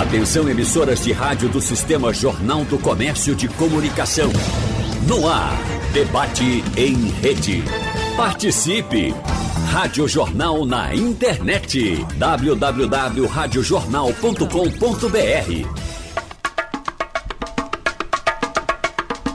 Atenção emissoras de rádio do Sistema Jornal do Comércio de Comunicação. No ar, debate em rede. Participe! Rádio Jornal na internet. www.radiojornal.com.br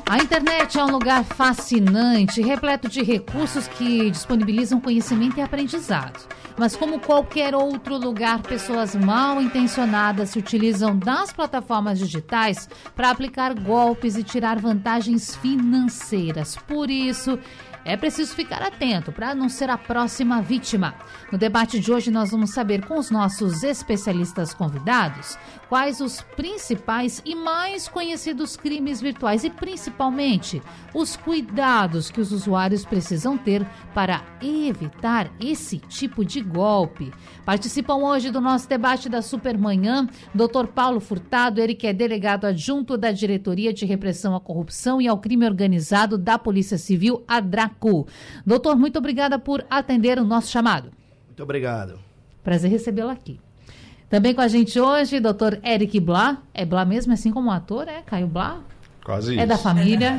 A internet é um lugar fascinante, repleto de recursos que disponibilizam conhecimento e aprendizado. Mas, como qualquer outro lugar, pessoas mal intencionadas se utilizam das plataformas digitais para aplicar golpes e tirar vantagens financeiras. Por isso, é preciso ficar atento para não ser a próxima vítima. No debate de hoje, nós vamos saber com os nossos especialistas convidados quais os principais e mais conhecidos crimes virtuais e, principalmente, os cuidados que os usuários precisam ter para evitar esse tipo de golpe. Participam hoje do nosso debate da Supermanhã, Dr. Paulo Furtado, ele que é delegado adjunto da Diretoria de Repressão à Corrupção e ao Crime Organizado da Polícia Civil, a DRACO. Doutor, muito obrigada por atender o nosso chamado. Muito obrigado. Prazer recebê-lo aqui. Também com a gente hoje, doutor Eric Blá. É Blá mesmo, assim como o ator, é? Caio Blá? Quase é isso. É da família.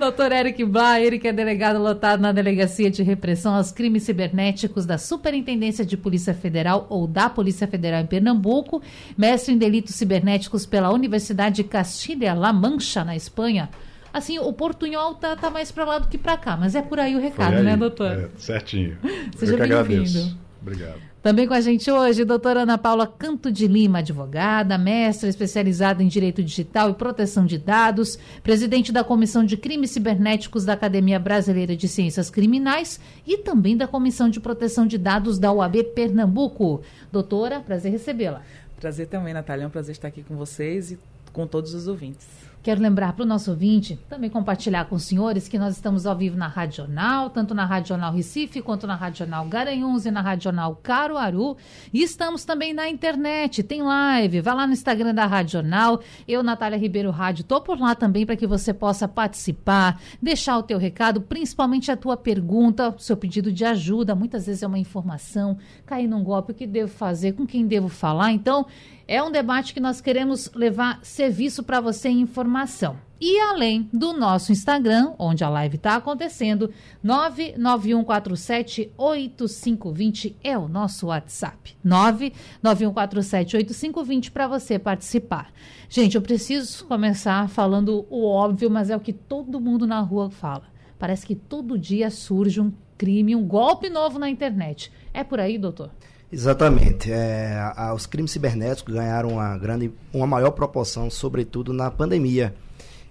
Doutor Eric Blá, ele que é delegado lotado na Delegacia de Repressão aos Crimes Cibernéticos da Superintendência de Polícia Federal ou da Polícia Federal em Pernambuco, mestre em Delitos Cibernéticos pela Universidade de Castilha-La Mancha, na Espanha. Assim, o portunhol tá, tá mais para lá do que para cá, mas é por aí o recado, né, doutor? É, certinho. Seja bem-vindo. Obrigado. Também com a gente hoje, doutora Ana Paula Canto de Lima, advogada, mestra especializada em Direito Digital e Proteção de Dados, presidente da Comissão de Crimes Cibernéticos da Academia Brasileira de Ciências Criminais e também da Comissão de Proteção de Dados da UAB Pernambuco. Doutora, prazer recebê-la. Prazer também, Natália. É um prazer estar aqui com vocês e com todos os ouvintes. Quero lembrar para o nosso ouvinte, também compartilhar com os senhores, que nós estamos ao vivo na Rádio Jornal, tanto na Rádio Jornal Recife, quanto na Rádio Jornal Garanhuns e na Rádio Jornal Caruaru. E estamos também na internet, tem live, vai lá no Instagram da Rádio Jornal. Eu, Natália Ribeiro Rádio, estou por lá também para que você possa participar, deixar o teu recado, principalmente a tua pergunta, o seu pedido de ajuda. Muitas vezes é uma informação, cair num golpe, o que devo fazer, com quem devo falar. Então, é um debate que nós queremos levar serviço para você em informação. E além do nosso Instagram, onde a live está acontecendo, 991478520 é o nosso WhatsApp. 991478520 para você participar. Gente, eu preciso começar falando o óbvio, mas é o que todo mundo na rua fala. Parece que todo dia surge um crime, um golpe novo na internet. É por aí, doutor? Exatamente. É, a, os crimes cibernéticos ganharam uma, grande, uma maior proporção, sobretudo na pandemia,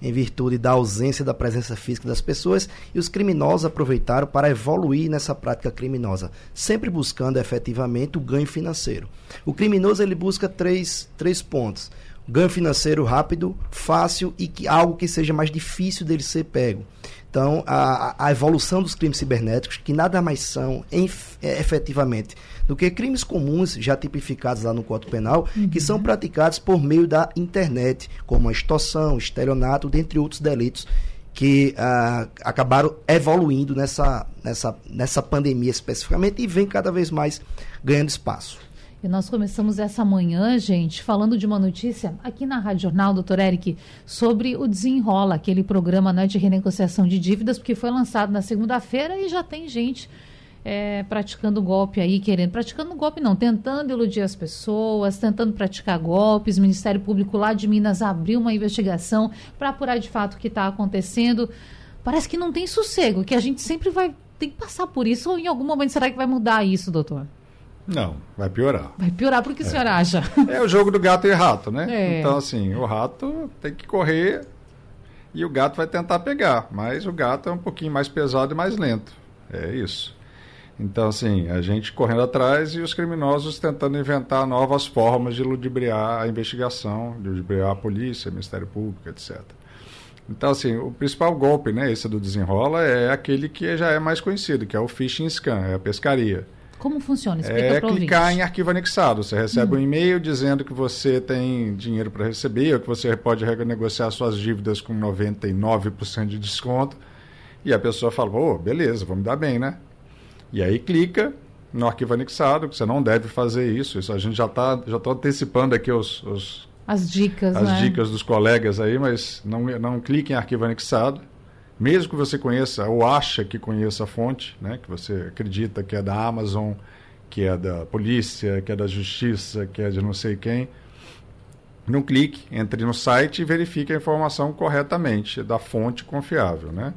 em virtude da ausência da presença física das pessoas, e os criminosos aproveitaram para evoluir nessa prática criminosa, sempre buscando efetivamente o ganho financeiro. O criminoso ele busca três, três pontos ganho financeiro rápido, fácil e que algo que seja mais difícil dele ser pego. Então, a, a evolução dos crimes cibernéticos, que nada mais são em, é, efetivamente do que crimes comuns já tipificados lá no Código Penal, uhum. que são praticados por meio da internet, como a extorsão, estelionato, dentre outros delitos que uh, acabaram evoluindo nessa, nessa, nessa pandemia especificamente e vem cada vez mais ganhando espaço. E nós começamos essa manhã, gente, falando de uma notícia aqui na Rádio Jornal, doutor Eric, sobre o Desenrola, aquele programa né, de renegociação de dívidas, porque foi lançado na segunda-feira e já tem gente é, praticando golpe aí, querendo, praticando golpe não, tentando iludir as pessoas, tentando praticar golpes. O Ministério Público lá de Minas abriu uma investigação para apurar de fato o que está acontecendo. Parece que não tem sossego, que a gente sempre vai ter que passar por isso, ou em algum momento será que vai mudar isso, doutor? Não, vai piorar. Vai piorar porque é. o senhor acha? É o jogo do gato e rato, né? É. Então, assim, o rato tem que correr e o gato vai tentar pegar, mas o gato é um pouquinho mais pesado e mais lento. É isso. Então, assim, a gente correndo atrás e os criminosos tentando inventar novas formas de ludibriar a investigação, de ludibriar a polícia, o Ministério Público, etc. Então, assim, o principal golpe, né, esse do desenrola, é aquele que já é mais conhecido, que é o phishing scam, é a pescaria. Como funciona? Explica é clicar em arquivo anexado. Você recebe hum. um e-mail dizendo que você tem dinheiro para receber, ou que você pode renegociar suas dívidas com 99% de desconto. E a pessoa fala, oh, beleza, vamos dar bem, né? E aí clica no arquivo anexado, que você não deve fazer isso. Isso a gente já está já tô antecipando aqui os, os as dicas, as né? dicas dos colegas aí, mas não, não clique em arquivo anexado. Mesmo que você conheça ou acha que conheça a fonte, né, que você acredita que é da Amazon, que é da polícia, que é da justiça, que é de não sei quem, não clique, entre no site e verifique a informação corretamente da fonte confiável, né?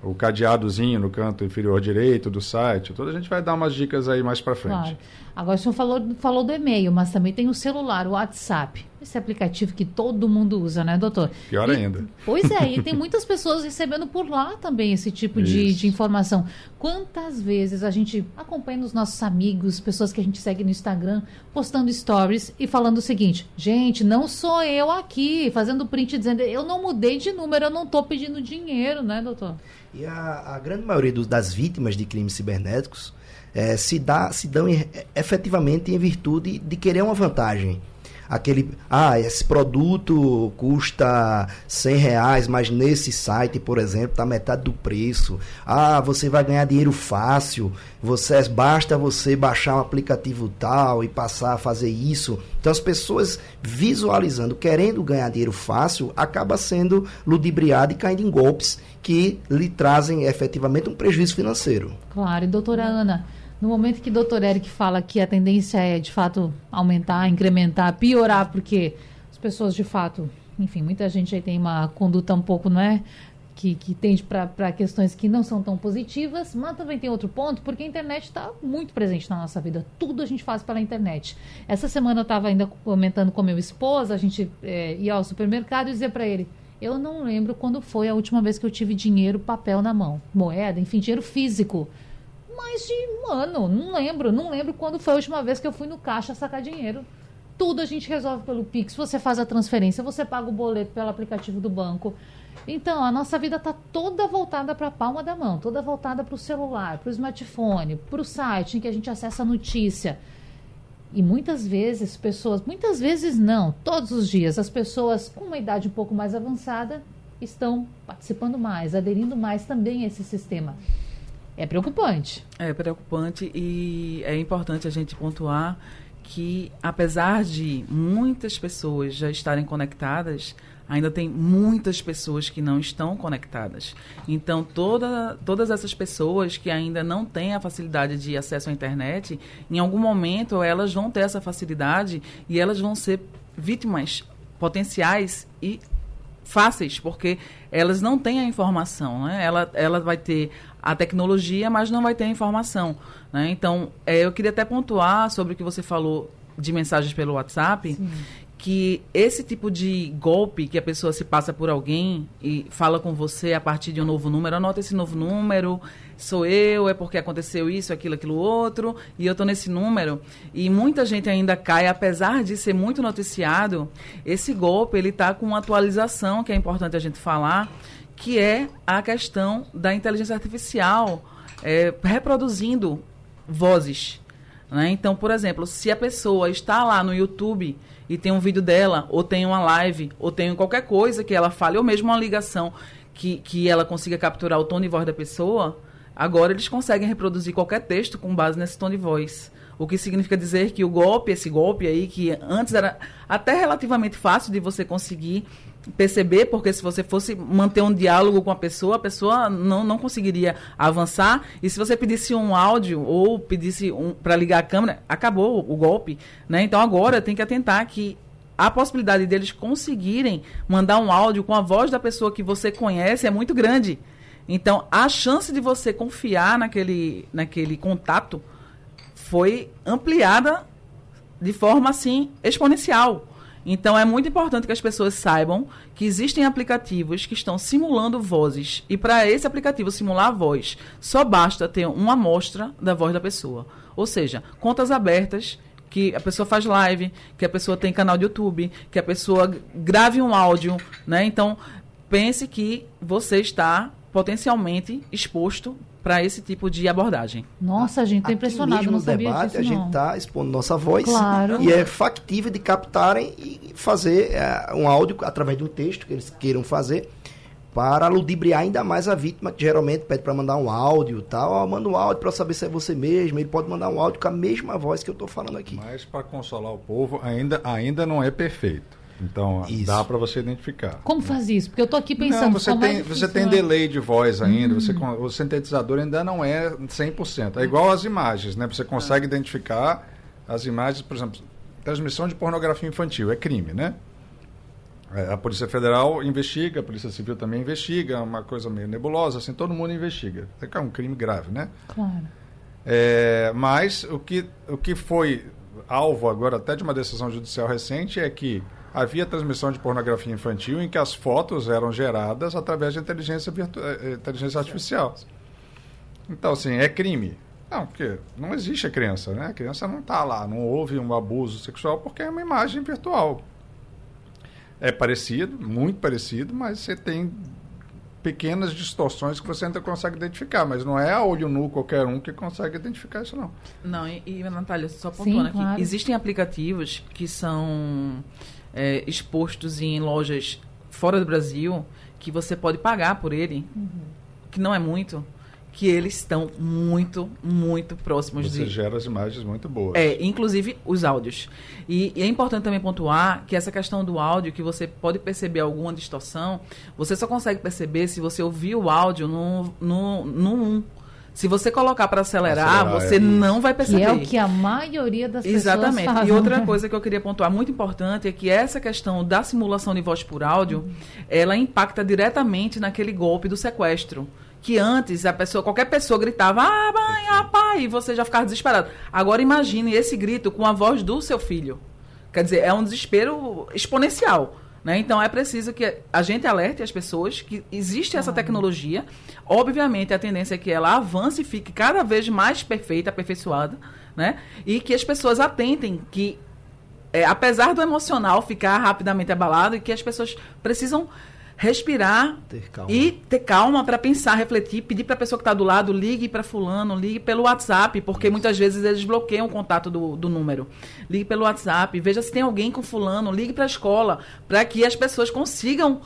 o cadeadozinho no canto inferior direito do site. Toda a gente vai dar umas dicas aí mais para frente. Claro. Agora o senhor falou, falou do e-mail, mas também tem o celular, o WhatsApp. Esse aplicativo que todo mundo usa, né, doutor? Pior e, ainda. Pois é, e tem muitas pessoas recebendo por lá também esse tipo de, de, informação. Quantas vezes a gente acompanha os nossos amigos, pessoas que a gente segue no Instagram, postando stories e falando o seguinte: gente, não sou eu aqui, fazendo print dizendo eu não mudei de número, eu não estou pedindo dinheiro, né, doutor? E a, a grande maioria dos, das vítimas de crimes cibernéticos é, se, dá, se dão efetivamente em virtude de querer uma vantagem aquele, ah, esse produto custa 100 reais, mas nesse site, por exemplo, está metade do preço. Ah, você vai ganhar dinheiro fácil, você basta você baixar um aplicativo tal e passar a fazer isso. Então as pessoas visualizando, querendo ganhar dinheiro fácil, acaba sendo ludibriado e caindo em golpes que lhe trazem efetivamente um prejuízo financeiro. Claro, e doutora Ana, no momento que o doutor Eric fala que a tendência é, de fato, aumentar, incrementar, piorar, porque as pessoas, de fato, enfim, muita gente aí tem uma conduta um pouco, não é? Que, que tende para questões que não são tão positivas, mas também tem outro ponto, porque a internet está muito presente na nossa vida. Tudo a gente faz pela internet. Essa semana eu estava ainda comentando com meu esposo, a gente é, ia ao supermercado e dizia para ele: Eu não lembro quando foi a última vez que eu tive dinheiro, papel na mão, moeda, enfim, dinheiro físico mais de um ano. Não lembro. Não lembro quando foi a última vez que eu fui no caixa sacar dinheiro. Tudo a gente resolve pelo Pix. Você faz a transferência, você paga o boleto pelo aplicativo do banco. Então, a nossa vida está toda voltada para a palma da mão, toda voltada para o celular, para o smartphone, para o site em que a gente acessa a notícia. E muitas vezes, pessoas, muitas vezes não, todos os dias, as pessoas com uma idade um pouco mais avançada estão participando mais, aderindo mais também a esse sistema. É preocupante. É preocupante e é importante a gente pontuar que, apesar de muitas pessoas já estarem conectadas, ainda tem muitas pessoas que não estão conectadas. Então, toda, todas essas pessoas que ainda não têm a facilidade de acesso à internet, em algum momento elas vão ter essa facilidade e elas vão ser vítimas potenciais e fáceis, porque elas não têm a informação. Né? Ela, ela vai ter a tecnologia, mas não vai ter a informação. Né? Então, é, eu queria até pontuar sobre o que você falou de mensagens pelo WhatsApp, Sim. que esse tipo de golpe que a pessoa se passa por alguém e fala com você a partir de um novo número, anota esse novo número, sou eu, é porque aconteceu isso, aquilo, aquilo outro, e eu estou nesse número. E muita gente ainda cai, apesar de ser muito noticiado, esse golpe ele está com uma atualização que é importante a gente falar, que é a questão da inteligência artificial é, reproduzindo vozes. Né? Então, por exemplo, se a pessoa está lá no YouTube e tem um vídeo dela, ou tem uma live, ou tem qualquer coisa que ela fale, ou mesmo uma ligação que, que ela consiga capturar o tom de voz da pessoa, agora eles conseguem reproduzir qualquer texto com base nesse tom de voz. O que significa dizer que o golpe, esse golpe aí, que antes era até relativamente fácil de você conseguir perceber, porque se você fosse manter um diálogo com a pessoa, a pessoa não, não conseguiria avançar. E se você pedisse um áudio ou pedisse um, para ligar a câmera, acabou o golpe. Né? Então agora tem que atentar que a possibilidade deles conseguirem mandar um áudio com a voz da pessoa que você conhece é muito grande. Então a chance de você confiar naquele, naquele contato foi ampliada de forma assim exponencial. Então é muito importante que as pessoas saibam que existem aplicativos que estão simulando vozes. E para esse aplicativo simular a voz, só basta ter uma amostra da voz da pessoa. Ou seja, contas abertas que a pessoa faz live, que a pessoa tem canal de YouTube, que a pessoa grave um áudio, né? Então, pense que você está potencialmente exposto para esse tipo de abordagem. Nossa, a gente está impressionado, mesmo não sabia debate, disso, A gente está expondo nossa voz claro. e é factível de captarem e fazer é, um áudio através de um texto que eles queiram fazer para ludibriar ainda mais a vítima, que geralmente pede para mandar um áudio tal. Ó, manda um áudio para saber se é você mesmo. Ele pode mandar um áudio com a mesma voz que eu estou falando aqui. Mas para consolar o povo, ainda, ainda não é perfeito. Então isso. dá para você identificar. Como faz isso? Porque eu estou aqui pensando. Não, você, tem, é você tem delay de voz ainda, hum. você, o sintetizador ainda não é 100%. É igual às imagens, né? Você consegue ah. identificar as imagens, por exemplo, transmissão de pornografia infantil, é crime, né? É, a Polícia Federal investiga, a Polícia Civil também investiga, é uma coisa meio nebulosa, assim, todo mundo investiga. É um crime grave, né? Claro. É, mas o que, o que foi alvo agora até de uma decisão judicial recente é que havia transmissão de pornografia infantil em que as fotos eram geradas através de inteligência, virtu é, inteligência artificial. Então, assim, é crime. Não, porque não existe a criança, né? A criança não está lá, não houve um abuso sexual porque é uma imagem virtual. É parecido, muito parecido, mas você tem pequenas distorções que você ainda consegue identificar, mas não é a olho nu qualquer um que consegue identificar isso não. Não, e, e Natália, só pontuando Sim, aqui, existem aplicativos que são é, expostos em lojas fora do Brasil que você pode pagar por ele, uhum. que não é muito, que eles estão muito, muito próximos Você de. Você gera as imagens muito boas. É, inclusive os áudios. E, e, é importante também pontuar que essa questão do áudio, que você pode perceber alguma distorção, você só consegue perceber se você ouvir o áudio no, no, no 1. Se você colocar para acelerar, acelerar, você é não vai perceber. Que é o que a maioria das Exatamente. pessoas Exatamente. E outra coisa que eu queria pontuar muito importante é que essa questão da simulação de voz por áudio, uhum. ela impacta diretamente naquele golpe do sequestro que antes a pessoa, qualquer pessoa gritava, ah, mãe, ah, pai, e você já ficava desesperado. Agora imagine esse grito com a voz do seu filho. Quer dizer, é um desespero exponencial. Né? Então é preciso que a gente alerte as pessoas que existe essa tecnologia. Obviamente, a tendência é que ela avance e fique cada vez mais perfeita, aperfeiçoada, né? E que as pessoas atentem que, é, apesar do emocional ficar rapidamente abalado, e que as pessoas precisam respirar ter e ter calma para pensar, refletir, pedir para a pessoa que está do lado, ligue para fulano, ligue pelo WhatsApp, porque Isso. muitas vezes eles bloqueiam o contato do, do número. Ligue pelo WhatsApp, veja se tem alguém com fulano, ligue para a escola, para que as pessoas consigam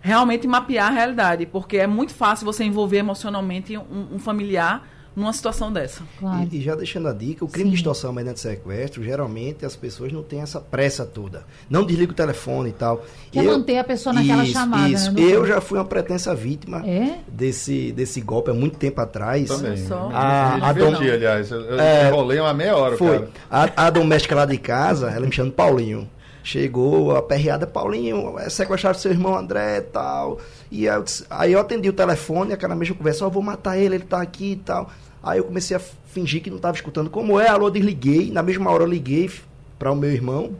realmente mapear a realidade, porque é muito fácil você envolver emocionalmente um, um familiar numa situação dessa. Claro. E, e, já deixando a dica, o crime Sim. de extorsão mediante sequestro, geralmente as pessoas não têm essa pressa toda. Não desliga o telefone e tal. Quer eu, manter a pessoa naquela isso, chamada, isso. Né, eu já fui uma pretensa vítima é? desse, desse golpe há muito tempo atrás. Também. Só. A, a, dom... aliás. Eu, eu é, enrolei uma meia hora, foi. Cara. A, a doméstica lá de casa, ela me chama de Paulinho. Chegou a perreada, Paulinho, é sequestraram seu irmão André e tal. E eu, aí eu atendi o telefone, aquela mesma conversa, oh, vou matar ele, ele tá aqui e tal. Aí eu comecei a fingir que não estava escutando. Como é? Alô, desliguei. Na mesma hora eu liguei para o meu irmão.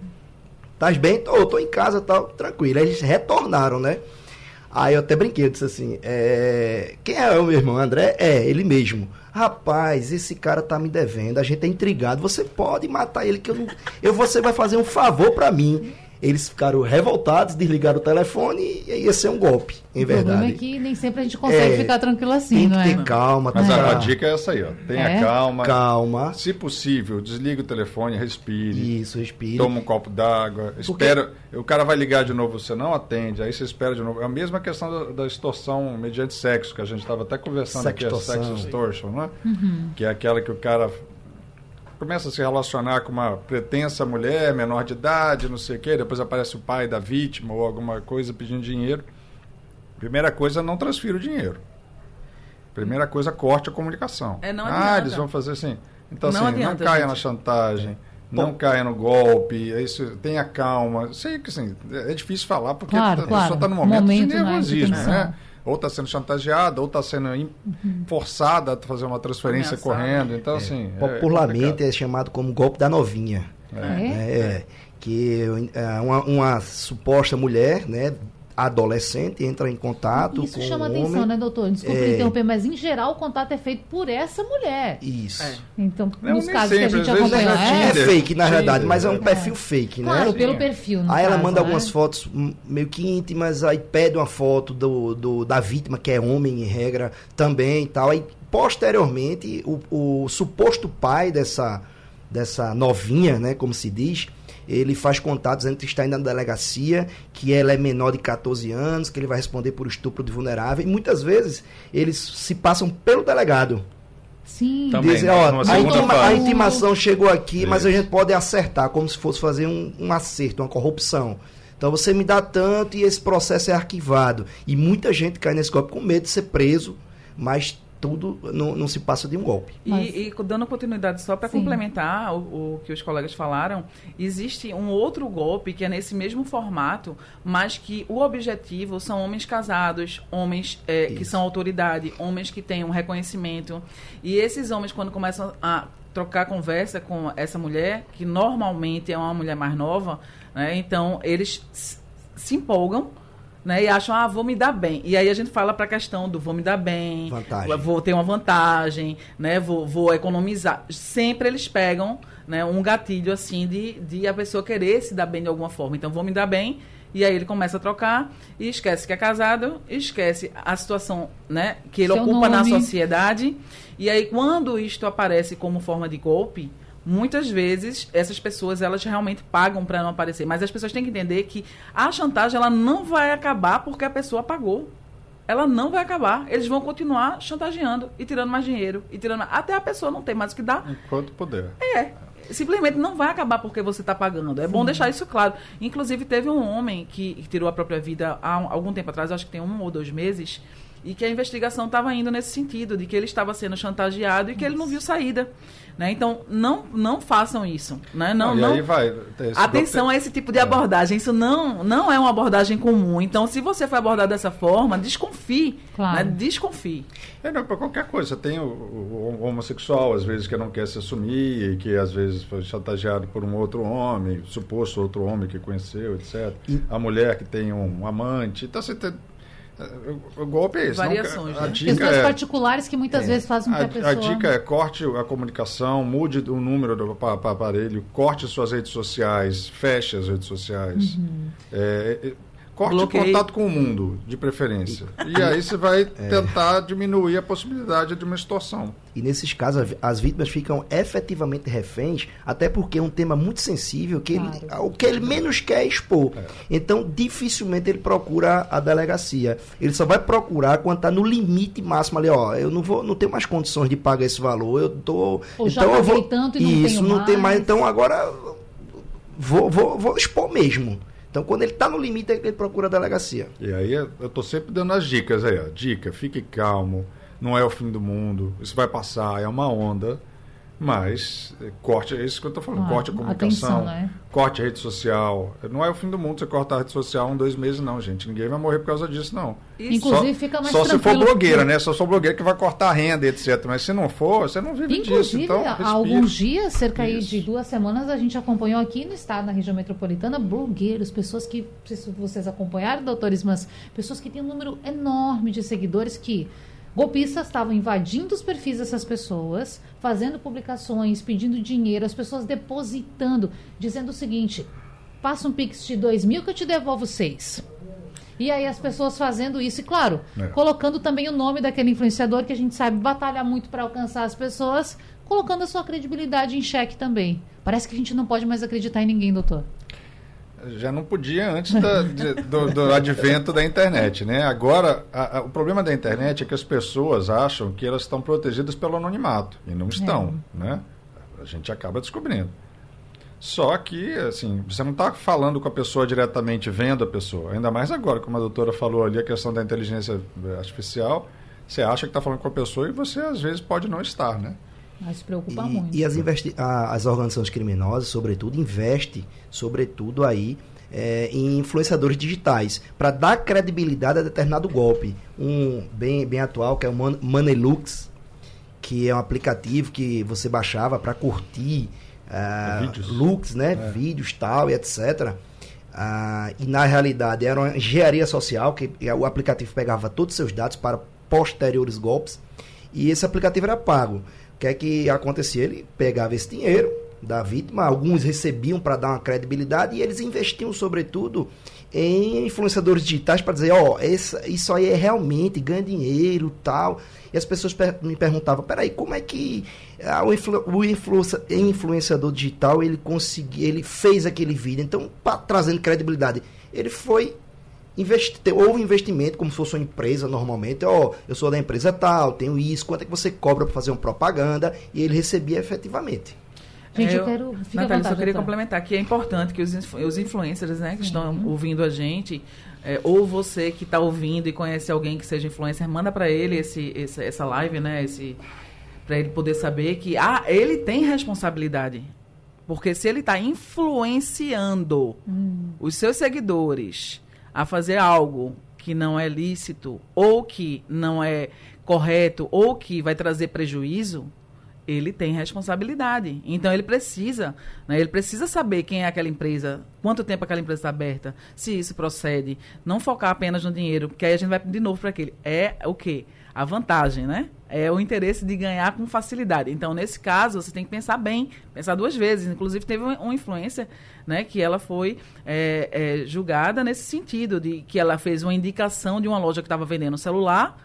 Tá bem? Tô, tô em casa, tal, tranquilo. Aí eles retornaram, né? Aí eu até brinquei, eu disse assim, é... quem é o meu irmão, André? É, ele mesmo. Rapaz, esse cara tá me devendo, a gente é intrigado, você pode matar ele que eu não... Eu, você vai fazer um favor para mim. Eles ficaram revoltados, desligaram o telefone e ia ser um golpe, em o verdade. O problema é que nem sempre a gente consegue é, ficar tranquilo assim, não é? Tem calma. Mas a, a, dica é essa aí, ó. Tenha é? calma. Calma. Se possível, desliga o telefone, respire. Isso, respire. Toma um copo d'água. Espera. O cara vai ligar de novo, você não atende, aí você espera de novo. É a mesma questão da, da extorsão mediante sexo, que a gente estava até conversando Sextorção. aqui, a sex extortion, não é? Uhum. Que é aquela que o cara começa a se relacionar com uma pretensa mulher, menor de idade, não sei o quê, depois aparece o pai da vítima ou alguma coisa pedindo dinheiro. Primeira coisa, não transfira o dinheiro. Primeira coisa, corte a comunicação. É, não ah, eles vão fazer assim. Então, não assim, adianta, não caia gente. na chantagem, não caia no golpe, é isso, tenha calma. Sei que assim, é difícil falar porque claro, a claro. pessoa está no momento, momento de né, nervosismo, né? Ou está sendo chantageada, ou está sendo uhum. forçada a fazer uma transferência Ameaçada. correndo. Então, é. assim. É Popularmente é, é, chamado como golpe da novinha. É. é. é que uma, uma suposta mulher, né, adolescente entra em contato Isso chama atenção, homem. né, doutor? Desculpe é... interromper, mas em geral o contato é feito por essa mulher. Isso. É. Então, não, nos casos sempre, que a gente acompanha... É, é fake, na verdade, mas é um perfil fake, né? Claro, pelo perfil, Aí caso, ela manda né? algumas fotos meio que íntimas, aí pede uma foto do, do, da vítima, que é homem, em regra, também e tal. Aí, posteriormente, o, o suposto pai dessa dessa novinha, né, como se diz, ele faz contatos entre estar indo na delegacia, que ela é menor de 14 anos, que ele vai responder por estupro de vulnerável, e muitas vezes eles se passam pelo delegado. Sim. Também, Dizem, ó, a, intima, a, intimação chegou aqui, Isso. mas a gente pode acertar, como se fosse fazer um, um acerto, uma corrupção. Então você me dá tanto e esse processo é arquivado. E muita gente cai nesse golpe com medo de ser preso, mas tudo não, não se passa de um golpe. E, e dando continuidade só para complementar o, o, que os colegas falaram, existe um outro golpe que é nesse mesmo formato, mas que o objetivo são homens casados, homens é, que são autoridade, homens que têm um reconhecimento. E esses homens, quando começam a trocar conversa com essa mulher, que normalmente é uma mulher mais nova, né, então eles se empolgam né? E acham, ah, vou me dar bem. E aí a gente fala para a questão do vou me dar bem, vantagem. vou ter uma vantagem, né? Vou, vou economizar. Sempre eles pegam né, um gatilho assim de, de a pessoa querer se dar bem de alguma forma. Então, vou me dar bem. E aí ele começa a trocar e esquece que é casado, esquece a situação né, que ele Seu ocupa nome. na sociedade. E aí, quando isto aparece como forma de golpe, muitas vezes essas pessoas elas realmente pagam para não aparecer, mas as pessoas têm que entender que a chantagem ela não vai acabar porque a pessoa pagou. Ela não vai acabar. Eles vão continuar chantageando e tirando mais dinheiro e tirando até a pessoa não tem mais o que dar. Enquanto puder. É. Simplesmente não vai acabar porque você está pagando. É Sim. bom deixar isso claro. Inclusive, teve um homem que, que tirou a própria vida há algum tempo atrás, acho que tem um ou dois meses, e que a investigação estava indo nesse sentido, de que ele estava sendo chantageado e que ele não viu saída. Né? Então, não, não façam isso. Né? Não, não, não... Vai, Atenção a esse tipo de é. abordagem. Isso não, não é uma abordagem comum. Então, se você foi abordado dessa forma, desconfie. Claro. Né? Desconfie. É, não, para qualquer coisa. Você tem o, o, o, homossexual, às vezes, que não quer se assumir, e que às vezes foi chantageado por um outro homem, suposto outro homem que conheceu, etc. E... A mulher que tem um amante. Então, você tem o golpe é esse. Variações, não, a, né? Dica Questões é, particulares que muitas é, vezes fazem com que a, a pessoa... A dica é corte a comunicação, mude o número do para aparelho, corte suas redes sociais, feche as redes sociais. Uhum. É, é Corte Bloqueio. contato com o mundo, de preferência. E aí você vai é. tentar diminuir a possibilidade de uma extorsão. E nesses casos, as vítimas ficam efetivamente reféns, até porque é um tema muito sensível, que claro. ele, o que ele menos quer é expor. É. Então, dificilmente ele procura a delegacia. Ele só vai procurar quando está no limite máximo ali, ó, eu não vou, não tenho mais condições de pagar esse valor, eu tô... Ou então já eu vou, tanto e não Isso, não mais. tem mais, então agora vou, vou, vou expor mesmo. Então, quando ele está no limite, ele procura a delegacia. E aí eu estou sempre dando as dicas aí, ó. Dica, fique calmo, não é o fim do mundo, isso vai passar, é uma onda. Mas eh, corte, é isso que eu estou falando, corte a comunicação, atenção, né? corte a rede social. Não é o fim do mundo você cortar a rede social um, dois meses, não, gente. Ninguém vai morrer por causa disso, não. Inclusive, só, fica mais Só se for blogueira, né? Só sou blogueira que vai cortar a renda, etc. Mas se não for, você não vive Inclusive, disso. Então, há alguns dias, cerca aí de duas semanas, a gente acompanhou aqui no estado, na região metropolitana, blogueiros, pessoas que, se vocês acompanharam, doutores, mas pessoas que têm um número enorme de seguidores que Golpistas estavam invadindo os perfis dessas pessoas, fazendo publicações, pedindo dinheiro, as pessoas depositando, dizendo o seguinte: passa um pix de dois mil que eu te devolvo seis. E aí as pessoas fazendo isso, e claro, é. colocando também o nome daquele influenciador que a gente sabe batalhar muito para alcançar as pessoas, colocando a sua credibilidade em xeque também. Parece que a gente não pode mais acreditar em ninguém, doutor já não podia antes da, de, do, do, advento da internet, né? Agora, a, a, o problema da internet é que as pessoas acham que elas estão protegidas pelo anonimato e não estão, é. né? A gente acaba descobrindo. Só que, assim, você não está falando com a pessoa diretamente, vendo a pessoa. Ainda mais agora, como a doutora falou ali, a questão da inteligência artificial. Você acha que está falando com a pessoa e você, às vezes, pode não estar, né? Mas preocupa e, muito. E as, a, as organizações criminosas, sobretudo, investem, sobretudo aí, é, em influenciadores digitais para dar credibilidade a determinado golpe. Um bem, bem atual que é o Man Manelux, que é um aplicativo que você baixava para curtir uh, looks, né, é. vídeos tal e etc. Uh, e na realidade era uma engenharia social que o aplicativo pegava todos os seus dados para posteriores golpes e esse aplicativo era pago. O que é que acontecia? Ele pegava esse dinheiro, da vítima, alguns recebiam para dar uma credibilidade e eles investiam, sobretudo, em influenciadores digitais para dizer, ó, oh, isso aí é realmente, ganha dinheiro tal. E as pessoas per me perguntavam, peraí, como é que ah, o, influ o influ influenciador digital ele conseguiu, ele fez aquele vídeo, então, trazendo credibilidade, ele foi investir, houve investimento como se fosse uma empresa normalmente, ó, oh, eu sou da empresa tal, tenho isso, quanto é que você cobra para fazer uma propaganda? E ele recebia efetivamente. Gente, eu, eu quero. Fica Natália, vontade, só queria então. complementar que é importante que os, os influencers, né, que estão uhum. ouvindo a gente, é, ou você que está ouvindo e conhece alguém que seja influencer, manda para ele esse, esse, essa live, né, esse para ele poder saber que ah, ele tem responsabilidade. Porque se ele está influenciando hum. os seus seguidores a fazer algo que não é lícito, ou que não é correto, ou que vai trazer prejuízo, ele tem responsabilidade. Então ele precisa, né, ele precisa saber quem é aquela empresa, quanto tempo aquela empresa está aberta, se isso procede, não focar apenas no dinheiro, porque aí a gente vai de novo para aquele. É o quê? A vantagem, né? É o interesse de ganhar com facilidade. Então, nesse caso, você tem que pensar bem, pensar duas vezes. Inclusive, teve uma influência, né, que ela foi é, é, julgada nesse sentido, de que ela fez uma indicação de uma loja que estava vendendo celular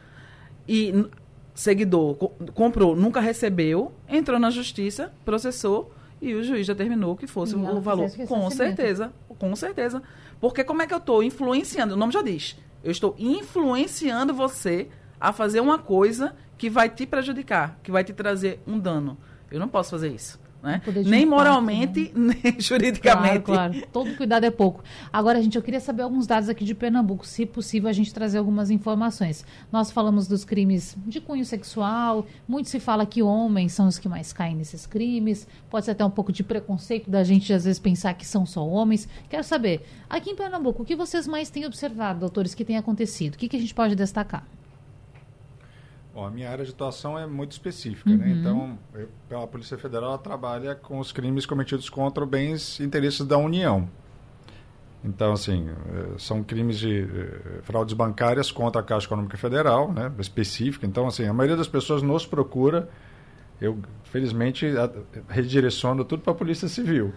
e seguidor co comprou, nunca recebeu, entrou na justiça, processou e o juiz determinou que fosse o valor. Com certeza, com certeza. Porque como é que eu estou influenciando? O nome já diz. Eu estou influenciando você a fazer uma coisa que vai te prejudicar, que vai te trazer um dano. Eu não posso fazer isso. Né? Nem moralmente, né? nem juridicamente. Claro, claro. Todo cuidado é pouco. Agora, gente, eu queria saber alguns dados aqui de Pernambuco, se possível a gente trazer algumas informações. Nós falamos dos crimes de cunho sexual, muito se fala que homens são os que mais caem nesses crimes, pode ser até um pouco de preconceito da gente às vezes pensar que são só homens. Quero saber, aqui em Pernambuco, o que vocês mais têm observado, doutores, que tem acontecido? O que, que a gente pode destacar? Bom, a minha área de atuação é muito específica, né? uhum. né? Então, eu, a Polícia Federal trabalha com os crimes cometidos contra bens e interesses da União. Então, assim, eh, são crimes de eh, fraudes bancárias contra a Caixa Econômica Federal, né? Específica. Então, assim, a maioria das pessoas nos procura eu felizmente redireciono tudo para a Polícia Civil.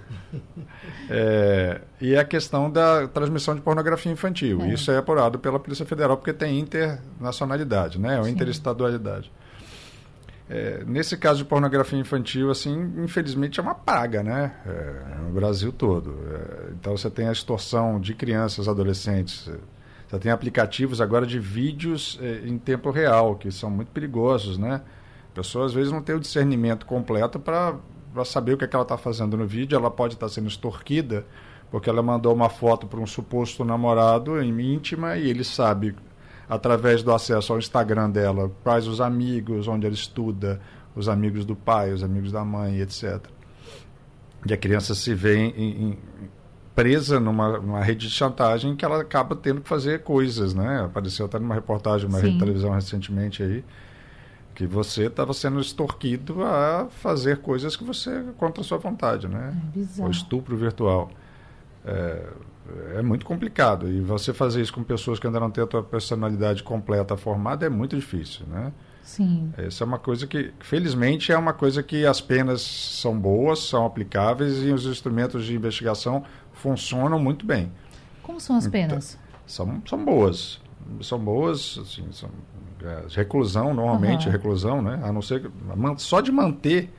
É, e é a questão da transmissão de pornografia infantil. É. Isso é apurado pela Polícia Federal porque tem internacionalidade, né? ou interestadualidade. É, nesse caso de pornografia infantil, assim, infelizmente é uma praga, né? É, no Brasil todo. É, então você tem a extorsão de crianças, adolescentes. Você tem aplicativos agora de vídeos é, em tempo real, que são muito perigosos, né? A pessoa às vezes não tem o discernimento completo para saber o que, é que ela está fazendo no vídeo. Ela pode estar tá sendo extorquida porque ela mandou uma foto para um suposto namorado íntima e ele sabe, através do acesso ao Instagram dela, quais os amigos, onde ela estuda, os amigos do pai, os amigos da mãe, etc. E a criança se vê em, em, presa numa, numa, rede de chantagem que ela acaba tendo que fazer coisas, né? Apareceu até numa reportagem, uma rede de televisão recentemente aí, que você estava sendo extorquido a fazer coisas que você contra a sua vontade, né? É o estupro virtual. É, é, muito complicado e você fazer isso com pessoas que ainda não têm a tua personalidade completa formada é muito difícil, né? Sim. Essa é uma coisa que, felizmente, é uma coisa que as penas são boas, são aplicáveis e os instrumentos de investigação funcionam muito bem. Como são as então, penas? Então, são, são boas. São boas, assim, são é, reclusão, normalmente, uhum. reclusão, né? A não ser só de manter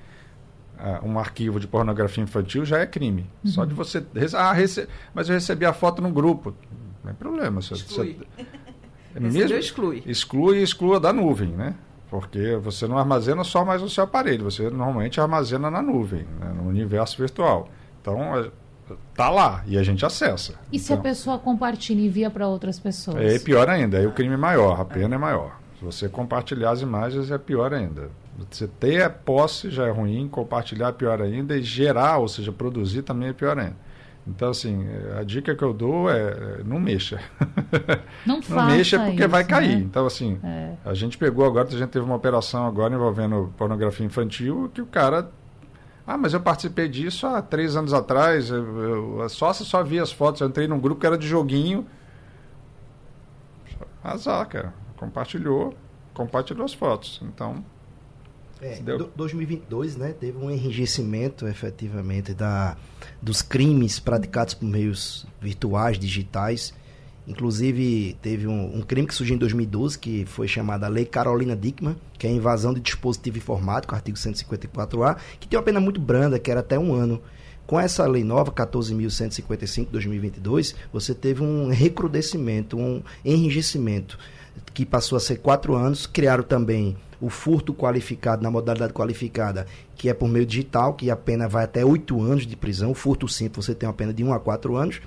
uh, um arquivo de pornografia infantil já é crime. Uhum. Só de você. Ah, rece... mas eu recebi a foto no grupo. Não é problema. Você, exclui. Você, é mesmo, exclui. Exclui e exclua da nuvem, né? Porque você não armazena só mais no seu aparelho, você normalmente armazena na nuvem, né? no universo virtual. Então, tá lá e a gente acessa. E então, se a pessoa compartilha e envia para outras pessoas? É pior ainda, aí o crime é maior, a pena é maior. Se você compartilhar as imagens é pior ainda. Você ter a posse já é ruim, compartilhar é pior ainda, e gerar, ou seja, produzir também é pior ainda. Então, assim, a dica que eu dou é, é não mexa. Não, não mexa porque isso, vai cair. Né? Então, assim, é. a gente pegou agora, a gente teve uma operação agora envolvendo pornografia infantil, que o cara. Ah, mas eu participei disso há três anos atrás. Eu, eu, só se só via as fotos. Eu entrei num grupo que era de joguinho. Azar, cara compartilhou, compartilhou as fotos. Então, É, deu... 2022, né, teve um enrijecimento, efetivamente, da, dos crimes praticados por meios virtuais, digitais. Inclusive, teve um, um, crime que surgiu em 2012, que foi chamada Lei Carolina Dickmann, que é a invasão de dispositivo informático, artigo 154A, que tem uma pena muito branda, que era até um ano. Com essa lei nova, 14.155 2022, você teve um recrudescimento, um enrijecimento, que passou a ser quatro anos. Criaram também o furto qualificado, na modalidade qualificada, que é por meio digital, que a pena vai até oito anos de prisão. O furto simples, você tem uma pena de um a quatro anos.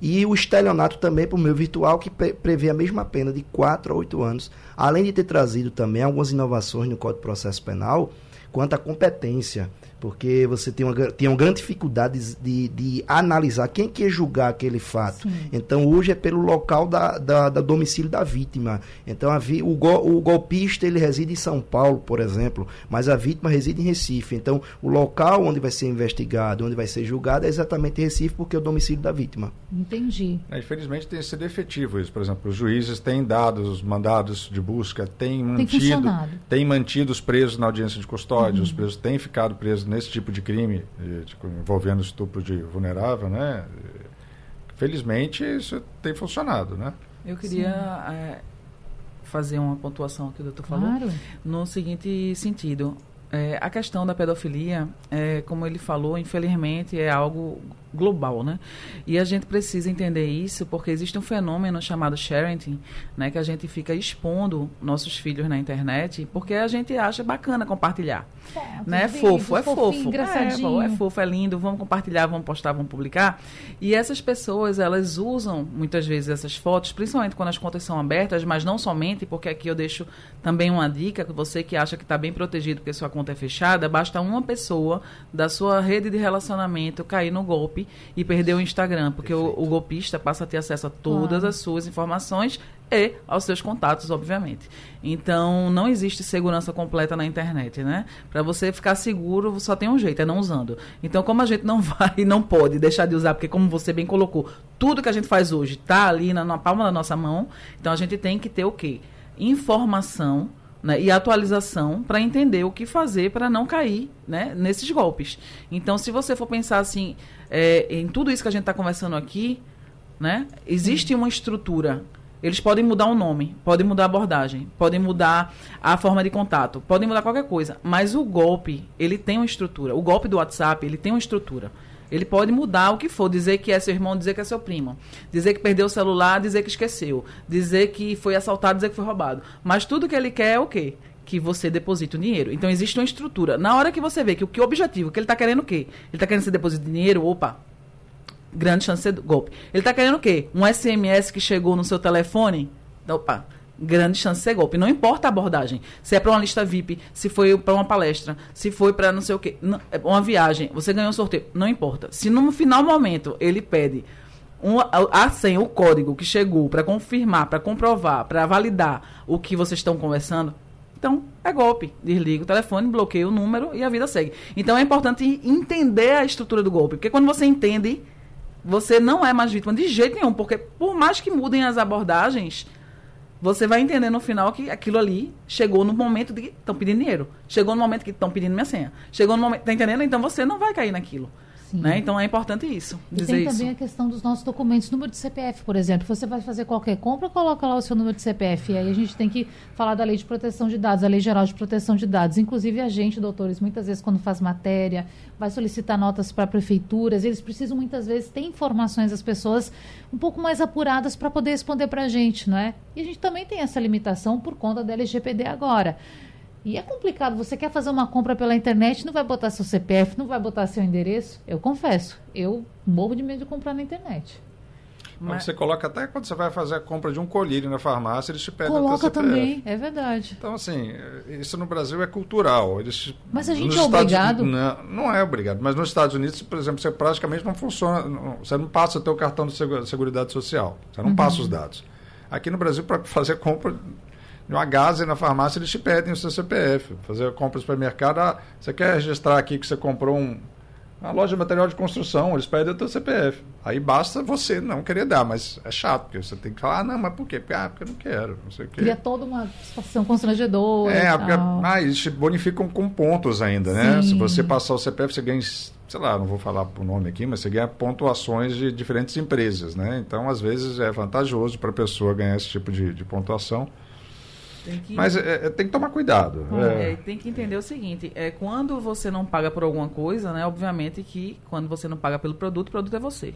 E o estelionato também por meio virtual, que prevê a mesma pena de 4 a 8 anos. Além de ter trazido também algumas inovações no Código de Processo Penal quanto à competência porque você tem uma, tem uma grande dificuldade de, de analisar quem quer julgar aquele fato. Sim. Então, hoje é pelo local da, da, da domicílio da vítima. Então, a vi, o, go, o golpista ele reside em São Paulo, por exemplo, mas a vítima reside em Recife. Então, o local onde vai ser investigado, onde vai ser julgado, é exatamente Recife, porque é o domicílio da vítima. Entendi. É, infelizmente, tem sido efetivo isso. Por exemplo, os juízes têm dado os mandados de busca, têm mantido, têm mantido os presos na audiência de custódia, uhum. os presos têm ficado presos nesse tipo de crime tipo, envolvendo estupro de vulnerável, né? Felizmente isso tem funcionado, né? Eu queria é, fazer uma pontuação que o doutor falou claro. no seguinte sentido. É, a questão da pedofilia, é, como ele falou, infelizmente é algo global, né? E a gente precisa entender isso porque existe um fenômeno chamado sharing, né? Que a gente fica expondo nossos filhos na internet porque a gente acha bacana compartilhar, é, né? É fofo, é fofo, é, é fofo, é lindo, vamos compartilhar, vamos postar, vamos publicar. E essas pessoas, elas usam muitas vezes essas fotos, principalmente quando as contas são abertas, mas não somente, porque aqui eu deixo também uma dica, que você que acha que está bem protegido porque sua conta é fechada, basta uma pessoa da sua rede de relacionamento cair no golpe e perder o Instagram, porque o, o, golpista passa a ter acesso a todas as suas informações e aos seus contatos, obviamente. Então, não existe segurança completa na internet, né? Para você ficar seguro, só tem um jeito, é não usando. Então, como a gente não vai e não pode deixar de usar, porque como você bem colocou, tudo que a gente faz hoje está ali na, na palma da nossa mão, então a gente tem que ter o quê? Informação né, e atualização para entender o que fazer para não cair né, nesses golpes. Então, se você for pensar assim, é, em tudo isso que a gente está conversando aqui, né, existe uma estrutura. Eles podem mudar o nome, podem mudar a abordagem, podem mudar a forma de contato, podem mudar qualquer coisa. Mas o golpe, ele tem uma estrutura. O golpe do WhatsApp, ele tem uma estrutura. Ele pode mudar o que for, dizer que é seu irmão, dizer que é seu primo, dizer que perdeu o celular, dizer que esqueceu, dizer que foi assaltado, dizer que foi roubado. Mas tudo que ele quer é o quê? Que você deposite o dinheiro. Então existe uma estrutura. Na hora que você vê que o que objetivo, que ele está querendo o quê? Ele está querendo que você deposite dinheiro, opa, grande chance de golpe. Ele está querendo o quê? Um SMS que chegou no seu telefone, opa, grande chance de ser golpe. Não importa a abordagem. Se é para uma lista VIP, se foi para uma palestra, se foi para não sei o quê, é uma viagem, você ganhou um sorteio, não importa. Se no final momento ele pede um, a, senha, o código que chegou para confirmar, para comprovar, para validar o que vocês estão conversando, então é golpe. Desliga o telefone, bloqueia o número e a vida segue. Então é importante entender a estrutura do golpe, porque quando você entende, você não é mais vítima de jeito nenhum, porque por mais que mudem as abordagens, você vai entender no final que aquilo ali chegou no momento de que estão pedindo dinheiro. Chegou no momento que estão pedindo minha senha. Chegou no momento. Tá entendendo? Então você não vai cair naquilo. Né? Então é importante isso. E tem também a questão dos nossos documentos, número de CPF, por exemplo. Você vai fazer qualquer compra, coloca lá o seu número de CPF. E aí a gente tem que falar da lei de proteção de dados, a lei geral de proteção de dados. Inclusive a gente, doutores, muitas vezes quando faz matéria, vai solicitar notas para prefeituras, eles precisam muitas vezes ter informações das pessoas um pouco mais apuradas para poder responder para a gente, não é? E a gente também tem essa limitação por conta da LGPD agora. E é complicado, você quer fazer uma compra pela internet, não vai botar seu CPF, não vai botar seu endereço. Eu confesso, eu morro de medo de comprar na internet. Mas você coloca até quando você vai fazer a compra de um colírio na farmácia, eles te pedem Coloca também, é verdade. Então, assim, isso no Brasil é cultural. Eles, mas a gente é obrigado? Não, não, é obrigado. Mas nos Estados Unidos, por exemplo, você praticamente não funciona. Você não passa o teu cartão de Seguridade Social. Você não uhum. passa os dados. Aqui no Brasil, para fazer compra, uma gase na farmácia, eles te pedem o seu CPF. Fazer compra no supermercado, ah, você quer registrar aqui que você comprou um, A loja de material de construção, eles pedem o teu CPF. Aí basta você não querer dar, mas é chato, porque você tem que falar, ah, não, mas por quê? Porque, ah, porque eu não quero, não sei o quê. Cria toda uma situação constrangedora. É, porque, ah, eles te bonificam com pontos ainda, né? Sim. Se você passar o CPF, você ganha, sei lá, não vou falar o nome aqui, mas você ganha pontuações de diferentes empresas, né? Então, às vezes, é vantajoso para a pessoa ganhar esse tipo de, de pontuação. Que... Mas é, é, tem que tomar cuidado. É. é. tem que entender o seguinte: é quando você não paga por alguma coisa, né? Obviamente que quando você não paga pelo produto, o produto é você.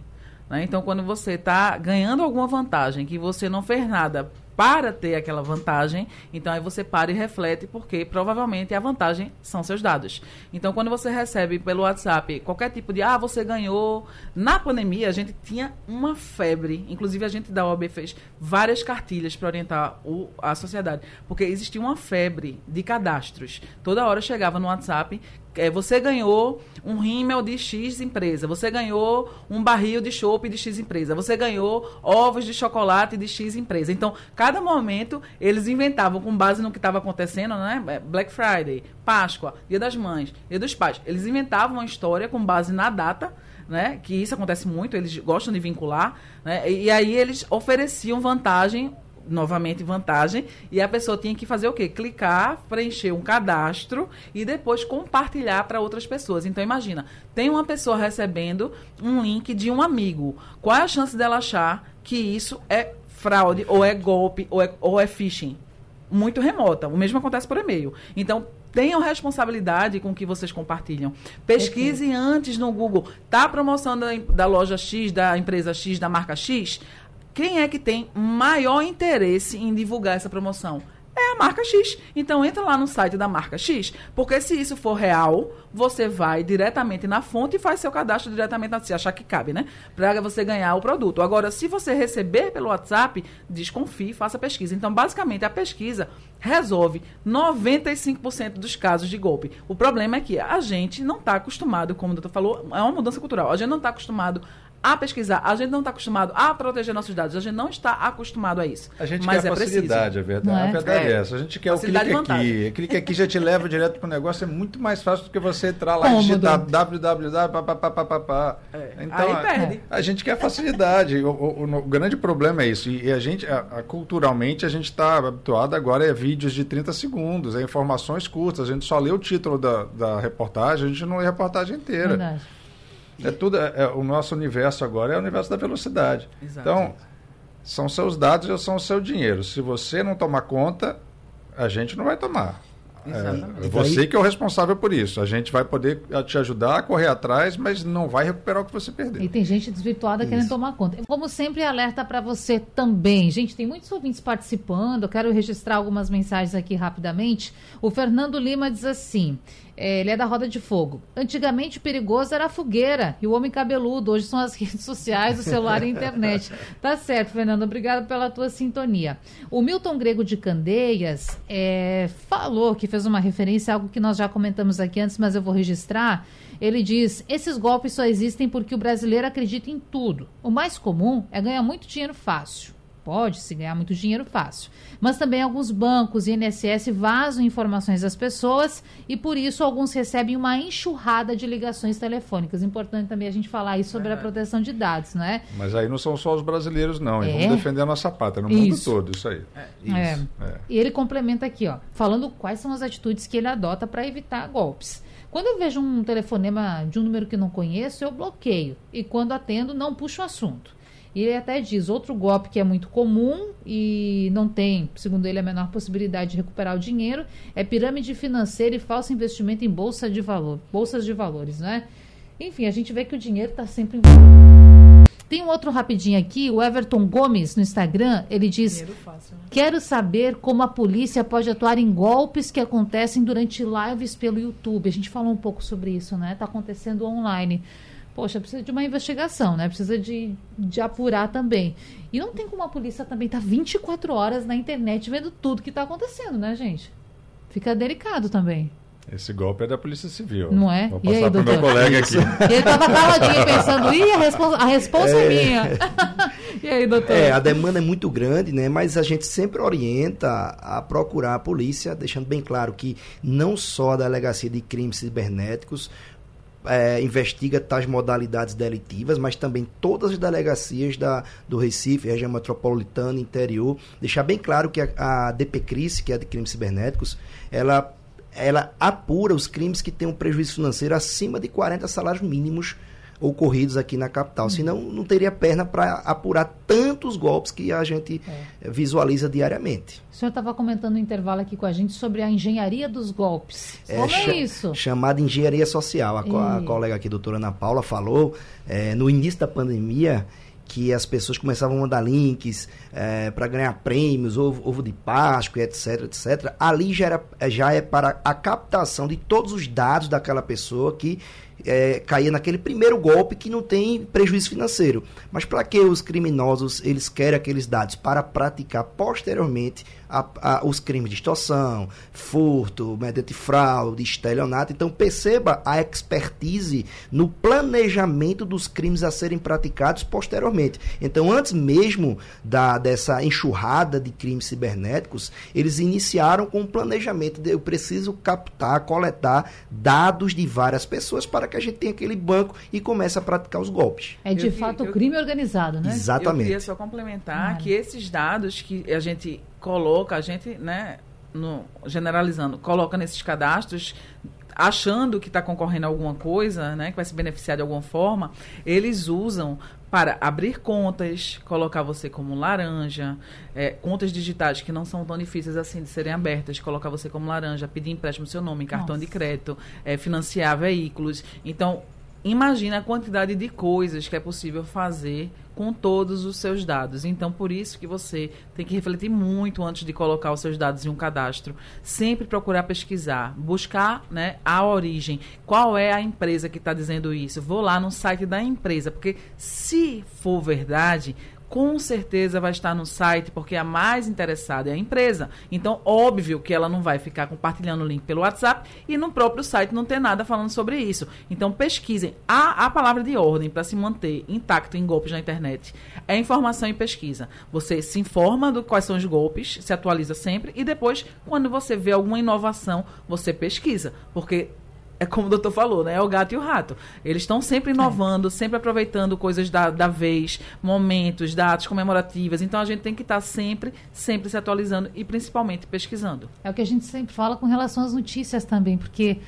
Né? Então, quando você está ganhando alguma vantagem que você não fez nada para ter aquela vantagem, então aí você para e reflete, porque provavelmente a vantagem são seus dados. Então, quando você recebe pelo WhatsApp qualquer tipo de, ah, você ganhou. Na pandemia, a gente tinha uma febre, inclusive a gente da OAB fez várias cartilhas para orientar o, a sociedade, porque existia uma febre de cadastros. Toda hora chegava no WhatsApp é, você ganhou um rímel de X empresa, você ganhou um barril de chopp de X empresa, você ganhou ovos de chocolate de X empresa. Então, cada momento eles inventavam com base no que estava acontecendo, né? É, Black Friday, Páscoa, Dia das Mães, Dia dos Pais. Eles inventavam uma história com base na data. Né? Que isso acontece muito, eles gostam de vincular, né? E aí eles ofereciam vantagem novamente vantagem, e a pessoa tinha que fazer o quê? Clicar, preencher um cadastro e depois compartilhar para outras pessoas. Então imagina, tem uma pessoa recebendo um link de um amigo. Qual é a chance dela achar que isso é fraude ou é golpe ou é, ou é phishing? Muito remota. O mesmo acontece por e-mail. Então, tenham responsabilidade com o que vocês compartilham. Pesquise antes no Google. Tá a promoção da, da loja X, da empresa X, da marca X? Quem é que tem maior interesse em divulgar essa promoção? É a marca X. Então entra lá no site da marca X, porque se isso for real, você vai diretamente na fonte e faz seu cadastro diretamente, se achar que cabe, né? Para você ganhar o produto. Agora, se você receber pelo WhatsApp, desconfie, faça pesquisa. Então, basicamente, a pesquisa resolve 95% dos casos de golpe. O problema é que a gente não está acostumado, como o doutor falou, é uma mudança cultural. A gente não está acostumado a pesquisar. A gente não está acostumado a proteger nossos dados. A gente não está acostumado a isso. A gente Mas quer é facilidade, preciso. a verdade, é? a verdade é. é essa. A gente quer facilidade o clique aqui. O clique aqui já te leva direto para o negócio. É muito mais fácil do que você entrar lá Cômodo. e digitar www. É. Então, Aí perde. A, a gente quer facilidade. o, o, o, o, grande problema é isso. E, a gente, a, a, culturalmente, a gente está habituado agora a vídeos de 30 segundos, a informações curtas. A gente só lê o título da, da reportagem, a gente não lê a reportagem inteira. Verdade. É tudo, é, é, o nosso universo agora é o universo da velocidade. Exato. Então, são seus dados ou são o seu dinheiro. Se você não tomar conta, a gente não vai tomar. É, você que é o responsável por isso. A gente vai poder te ajudar a correr atrás, mas não vai recuperar o que você perdeu. E tem gente desvirtuada isso. querendo tomar conta. Como sempre, alerta para você também. Gente, tem muitos ouvintes participando. Eu quero registrar algumas mensagens aqui rapidamente. O Fernando Lima diz assim: é, ele é da Roda de Fogo. Antigamente o perigoso era a fogueira e o homem cabeludo. Hoje são as redes sociais, o celular e a internet. Tá certo, Fernando. Obrigado pela tua sintonia. O Milton Grego de Candeias é, falou que fez uma referência a algo que nós já comentamos aqui antes, mas eu vou registrar. Ele diz: esses golpes só existem porque o brasileiro acredita em tudo. O mais comum é ganhar muito dinheiro fácil pode se ganhar muito dinheiro fácil. Mas também alguns bancos e INSS vazam informações das pessoas e por isso alguns recebem uma enxurrada de ligações telefônicas. Importante também a gente falar aí sobre é. a proteção de dados, não é? Mas aí não são só os brasileiros, não. É. Vamos defender a nossa pátria no mundo todo, isso aí. É. Isso. É. é. E ele complementa aqui, ó, falando quais são as atitudes que ele adota para evitar golpes. Quando eu vejo um telefonema de um número que não conheço, eu bloqueio. E quando atendo, não puxo o assunto. E ele até diz: outro golpe que é muito comum e não tem, segundo ele, a menor possibilidade de recuperar o dinheiro é pirâmide financeira e falso investimento em bolsa de valor, bolsas de valores, né? Enfim, a gente vê que o dinheiro está sempre tem um outro rapidinho aqui, o Everton Gomes no Instagram, ele diz: fácil, né? Quero saber como a polícia pode atuar em golpes que acontecem durante lives pelo YouTube. A gente falou um pouco sobre isso, né? Está acontecendo online poxa, precisa de uma investigação, né? Precisa de, de apurar também. E não tem como a polícia também estar tá 24 horas na internet vendo tudo que está acontecendo, né, gente? Fica delicado também. Esse golpe é da Polícia Civil. Não é? Vou passar para o meu colega aqui. E ele estava caladinho pensando, ih, a, responsa, a responsa é, é minha. e aí, doutor? É, a demanda é muito grande, né? Mas a gente sempre orienta a procurar a polícia, deixando bem claro que não só a delegacia de crimes cibernéticos, é, investiga tais modalidades delitivas, mas também todas as delegacias da, do Recife, região metropolitana, interior. Deixar bem claro que a, a DPCRIS, que é a de crimes cibernéticos, ela, ela apura os crimes que têm um prejuízo financeiro acima de 40 salários mínimos ocorridos aqui na capital. Uhum. Senão, não teria perna para apurar tantos golpes que a gente é. visualiza diariamente. O senhor estava comentando no intervalo aqui com a gente sobre a engenharia dos golpes. É, Como é isso? Chamada engenharia social. A, a, colega aqui, doutora Ana Paula, falou é, no início da pandemia que as pessoas começavam a mandar links é, para ganhar prêmios, ovo, ovo de Páscoa, etc, etc. Ali já, era, já é para a captação de todos os dados daquela pessoa que é, cair naquele primeiro golpe que não tem prejuízo financeiro. Mas para que os criminosos eles querem aqueles dados? Para praticar posteriormente a, a, os crimes de extorsão, furto, mediante fraude, estelionato. Então perceba a expertise no planejamento dos crimes a serem praticados posteriormente. Então antes mesmo da, dessa enxurrada de crimes cibernéticos, eles iniciaram com o planejamento de eu preciso captar, coletar dados de várias pessoas para que a gente tenha aquele banco e comece a praticar os golpes. É de eu, fato eu, crime organizado, né? Exatamente. Eu queria só complementar que esses dados que a gente coloca, a gente, né, no, generalizando, coloca nesses cadastros achando que está concorrendo a alguma coisa, né, que vai se beneficiar de alguma forma, eles usam para abrir contas, colocar você como laranja, é, contas digitais que não são tão difíceis assim de serem abertas, colocar você como laranja, pedir empréstimo seu nome, cartão Nossa. de crédito, é, financiar veículos. Então, imagina a quantidade de coisas que é possível fazer com todos os seus dados. Então, por isso que você tem que refletir muito antes de colocar os seus dados em um cadastro. Sempre procurar pesquisar, buscar né, a origem. Qual é a empresa que está dizendo isso? Vou lá no site da empresa, porque se for verdade, com certeza vai estar no site, porque a mais interessada é a empresa. Então, óbvio que ela não vai ficar compartilhando o link pelo WhatsApp e no próprio site não ter nada falando sobre isso. Então, pesquisem. A, a palavra de ordem para se manter intacto em golpes na internet é informação e pesquisa. Você se informa do quais são os golpes, se atualiza sempre e depois, quando você vê alguma inovação, você pesquisa. Porque é como o doutor falou, né? É o gato e o rato. Eles estão sempre inovando, é. sempre aproveitando coisas da, da vez, momentos, datas comemorativas. Então a gente tem que estar tá sempre, sempre se atualizando e principalmente pesquisando. É o que a gente sempre fala com relação às notícias também, porque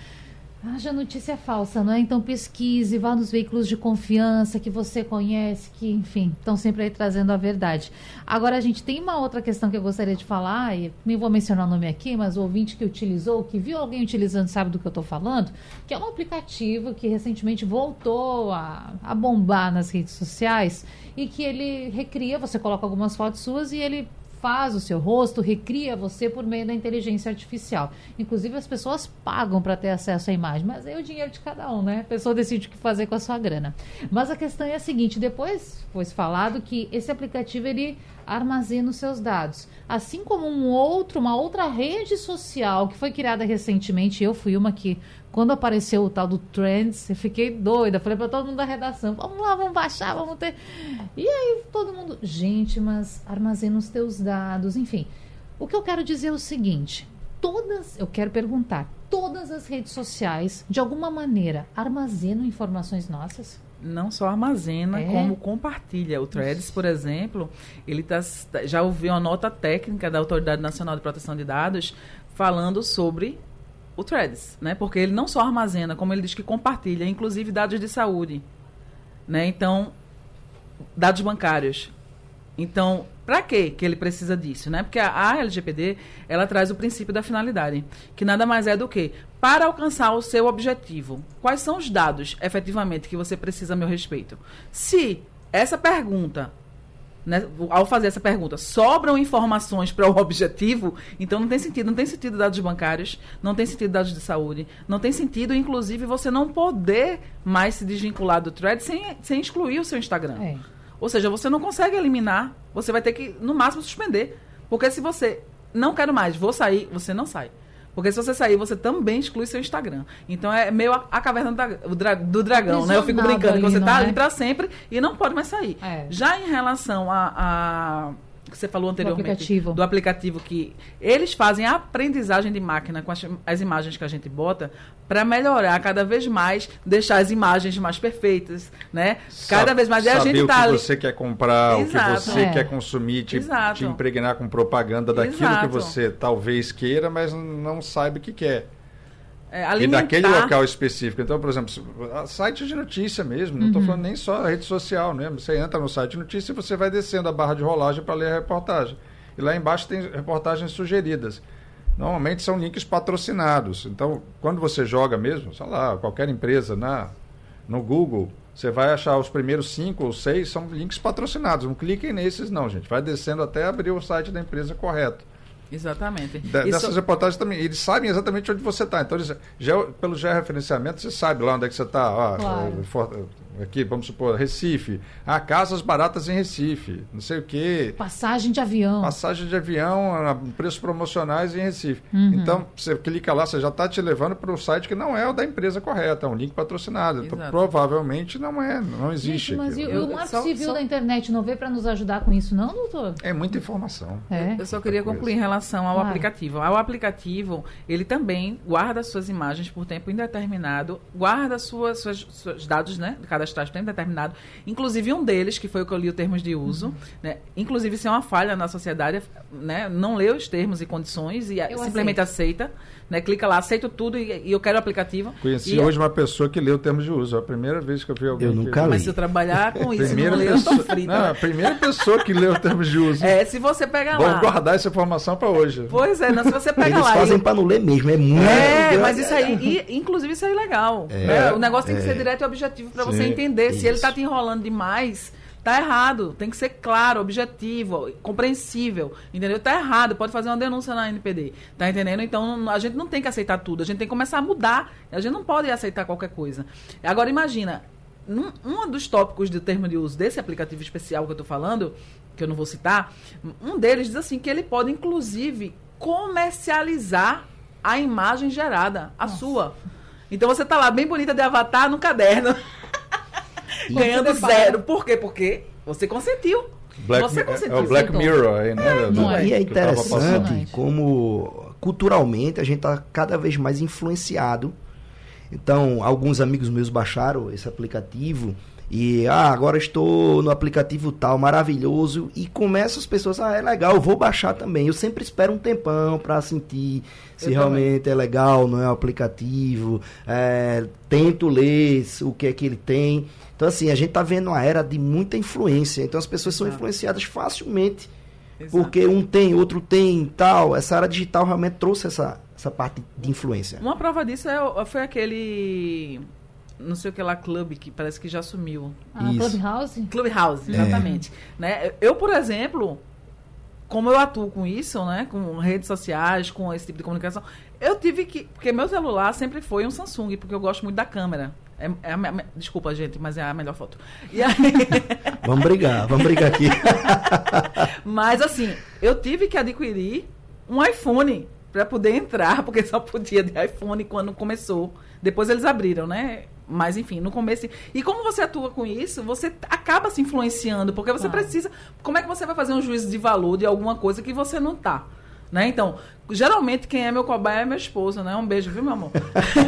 Haja notícia falsa, não é? Então pesquise, vá nos veículos de confiança que você conhece, que, enfim, estão sempre aí trazendo a verdade. Agora, a gente tem uma outra questão que eu gostaria de falar, e nem vou mencionar o nome aqui, mas o ouvinte que utilizou, que viu alguém utilizando, sabe do que eu estou falando, que é um aplicativo que recentemente voltou a, a bombar nas redes sociais e que ele recria, você coloca algumas fotos suas e ele faz o seu rosto, recria você por meio da inteligência artificial. Inclusive, as pessoas pagam para ter acesso à imagem, mas é o dinheiro de cada um, né? A pessoa decide o que fazer com a sua grana. Mas a questão é a seguinte: depois foi falado que esse aplicativo ele armazena os seus dados. Assim como um outro, uma outra rede social que foi criada recentemente, eu fui uma que quando apareceu o tal do Trends, eu fiquei doida. Falei para todo mundo da redação: vamos lá, vamos baixar, vamos ter. E aí todo mundo, gente, mas armazena os teus dados, enfim. O que eu quero dizer é o seguinte: todas, eu quero perguntar, todas as redes sociais, de alguma maneira, armazenam informações nossas? não só armazena, é? como compartilha. O Threads, por exemplo, ele tá, já ouviu uma nota técnica da Autoridade Nacional de Proteção de Dados falando sobre o Threads, né? Porque ele não só armazena, como ele diz que compartilha, inclusive dados de saúde, né? Então, dados bancários. Então, para que que ele precisa disso, né? Porque a, a LGPD, ela traz o princípio da finalidade, que nada mais é do que para alcançar o seu objetivo. Quais são os dados, efetivamente, que você precisa a meu respeito? Se essa pergunta né, ao fazer essa pergunta, sobram informações para o objetivo, então não tem sentido. Não tem sentido dados bancários, não tem sentido dados de saúde, não tem sentido, inclusive, você não poder mais se desvincular do thread sem, sem excluir o seu Instagram. É. Ou seja, você não consegue eliminar, você vai ter que, no máximo, suspender. Porque se você não quero mais, vou sair, você não sai. Porque se você sair, você também exclui seu Instagram. Então é meio a, a caverna do, dra, do dragão, né? Eu fico brincando que você tá é? ali para sempre e não pode mais sair. É. Já em relação a, a que você falou anteriormente do aplicativo. do aplicativo que eles fazem a aprendizagem de máquina com as, as imagens que a gente bota para melhorar cada vez mais, deixar as imagens mais perfeitas, né? Cada vez mais e a gente tá o que ali... você quer comprar, Exato. o que você É. quer consumir, te, te impregnar com propaganda daquilo Exato. que você talvez queira, mas não sabe o que quer. É, E alimentar- daquele local específico. Então, por exemplo, site de notícia mesmo, não Uhum. estou falando nem só a rede social mesmo. Você entra no site de notícia e você vai descendo a barra de rolagem para ler a reportagem. E lá embaixo tem reportagens sugeridas. Normalmente são links patrocinados. Então, quando você joga mesmo, sei lá, qualquer empresa na, no Google, você vai achar os primeiros cinco ou seis são links patrocinados. Não cliquem nesses, não, gente. Vai descendo até abrir o site da empresa correto. Exatamente. Da- Isso- Dessas reportagens também, eles sabem exatamente onde você está. Então, eles, pelo georreferenciamento, você sabe lá onde é que você está. Claro. Aqui, vamos supor, Recife. Ah, casas baratas em Recife. Não sei o quê. Passagem de avião. Passagem de avião, a preços promocionais em Recife. Uhum. Então, você clica lá, você já está te levando para o site que não é o da empresa correta, é um link patrocinado. Então, Exato. provavelmente não é, não existe. Gente, mas e o Marco só- Civil só- da internet não veio para nos ajudar com isso, não, doutor? É muita informação. É. Eu só queria concluir em relação ao Claro. aplicativo. O aplicativo, ele também guarda suas imagens por tempo indeterminado, guarda suas, suas, seus dados, né, cadastrais tempo indeterminado, inclusive um deles, que foi o que eu li os termos de uso, Uhum. né, inclusive se é uma falha na sociedade, né, não lê os termos e condições e Eu simplesmente aceita, né, clica lá, aceito tudo e, e eu quero o aplicativo. Conheci E- hoje uma pessoa que leu termos de uso. É a primeira vez que eu vi alguém. Eu que- nunca Mas li. se eu trabalhar com isso, Primeira não ler, eu tô pessoa, frita. não, a primeira pessoa que leu termos de uso. É, se você pega Vamos lá. guardar essa informação para hoje. Pois é, não, se você pega Eles lá. fazem e- para não ler mesmo, é muito. É, grande. mas isso aí, e, inclusive isso é ilegal. né? O negócio tem que ser direto e objetivo para você Entender. Se ele isso. tá te enrolando demais, tá errado. Tem que ser claro, objetivo, compreensível. Entendeu? Tá errado. Pode fazer uma denúncia na NPD. Tá entendendo? Então a gente não tem que aceitar tudo. A gente tem que começar a mudar. A gente não pode aceitar qualquer coisa. Agora imagina. Um, um dos tópicos do termo de uso desse aplicativo especial que eu tô falando, que eu não vou citar, um deles diz assim que ele pode, inclusive, comercializar a imagem gerada, a sua. Então você tá lá bem bonita de avatar no caderno, ganhando zero. Por quê? Porque você consentiu. Black, você é, consentiu. é o Black aceitou. Mirror aí, né? não é. E é interessante como culturalmente a gente está cada vez mais influenciado. Então, alguns amigos meus baixaram esse aplicativo e ah, agora estou no aplicativo tal, maravilhoso, e começam as pessoas, ah, é legal, eu vou baixar também. Eu sempre espero um tempão para sentir se Eu realmente é legal, não é o aplicativo, é, tento ler o que é que ele tem. Então, assim, a gente tá vendo uma era de muita influência. Então, as pessoas são influenciadas facilmente Exato. porque um tem, outro tem tal. Essa área digital realmente trouxe essa, essa parte de influência. Uma prova disso é, foi aquele. Não sei o que lá, clube, que parece que já sumiu. Ah, Isso. Clubhouse? Clubhouse, exatamente. Né? Eu, por exemplo, como eu atuo com isso, né? Com redes sociais, com esse tipo de comunicação, eu tive que. Porque meu celular sempre foi um Samsung, porque eu gosto muito da câmera. É, é a desculpa, gente, mas é a melhor foto. E aí, Vamos brigar, vamos brigar aqui. mas assim, eu tive que adquirir um iPhone para poder entrar, porque só podia de iPhone quando começou. Depois eles abriram, né? Mas enfim, no começo. E como você atua com isso, você acaba se influenciando, porque você Claro. precisa. Como é que você vai fazer um juízo de valor de alguma coisa que você não tá? Né? Então, geralmente quem é meu cobaia é meu esposo, né? Um beijo, viu, meu amor?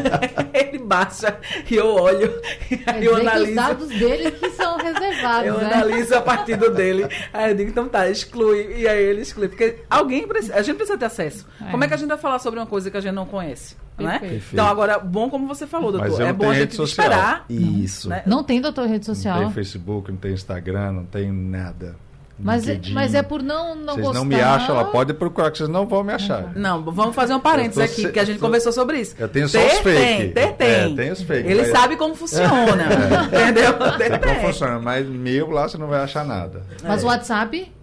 Ele baixa e eu olho, e Quer aí eu que os analiso. dados dele que são reservados, Eu né? analiso a partir do dele. Aí eu digo, então tá, exclui. E aí ele exclui. Porque alguém precisa, a gente precisa ter acesso. É. Como é que a gente vai falar sobre uma coisa que a gente não conhece? Né? Então, agora, bom como você falou, doutor. Mas eu É não bom a gente esperar. Isso. Né? Não tem doutor rede Não social. tem Facebook, não tem Instagram, não tem nada. Mas, é- LinkedIn. mas é por não, não Vocês gostar. não me acham, ela pode procurar, que vocês não vão me achar. Não, vamos fazer um parênteses tô aqui, se- que a gente tô- conversou sobre isso. Eu tenho só Ter os fake. Tem, ter tem. É, tem os fake. Ele Mas- sabe como funciona. Entendeu? Ter Sei como tem. funciona, mas meu lá você não vai achar nada. Mas o WhatsApp, é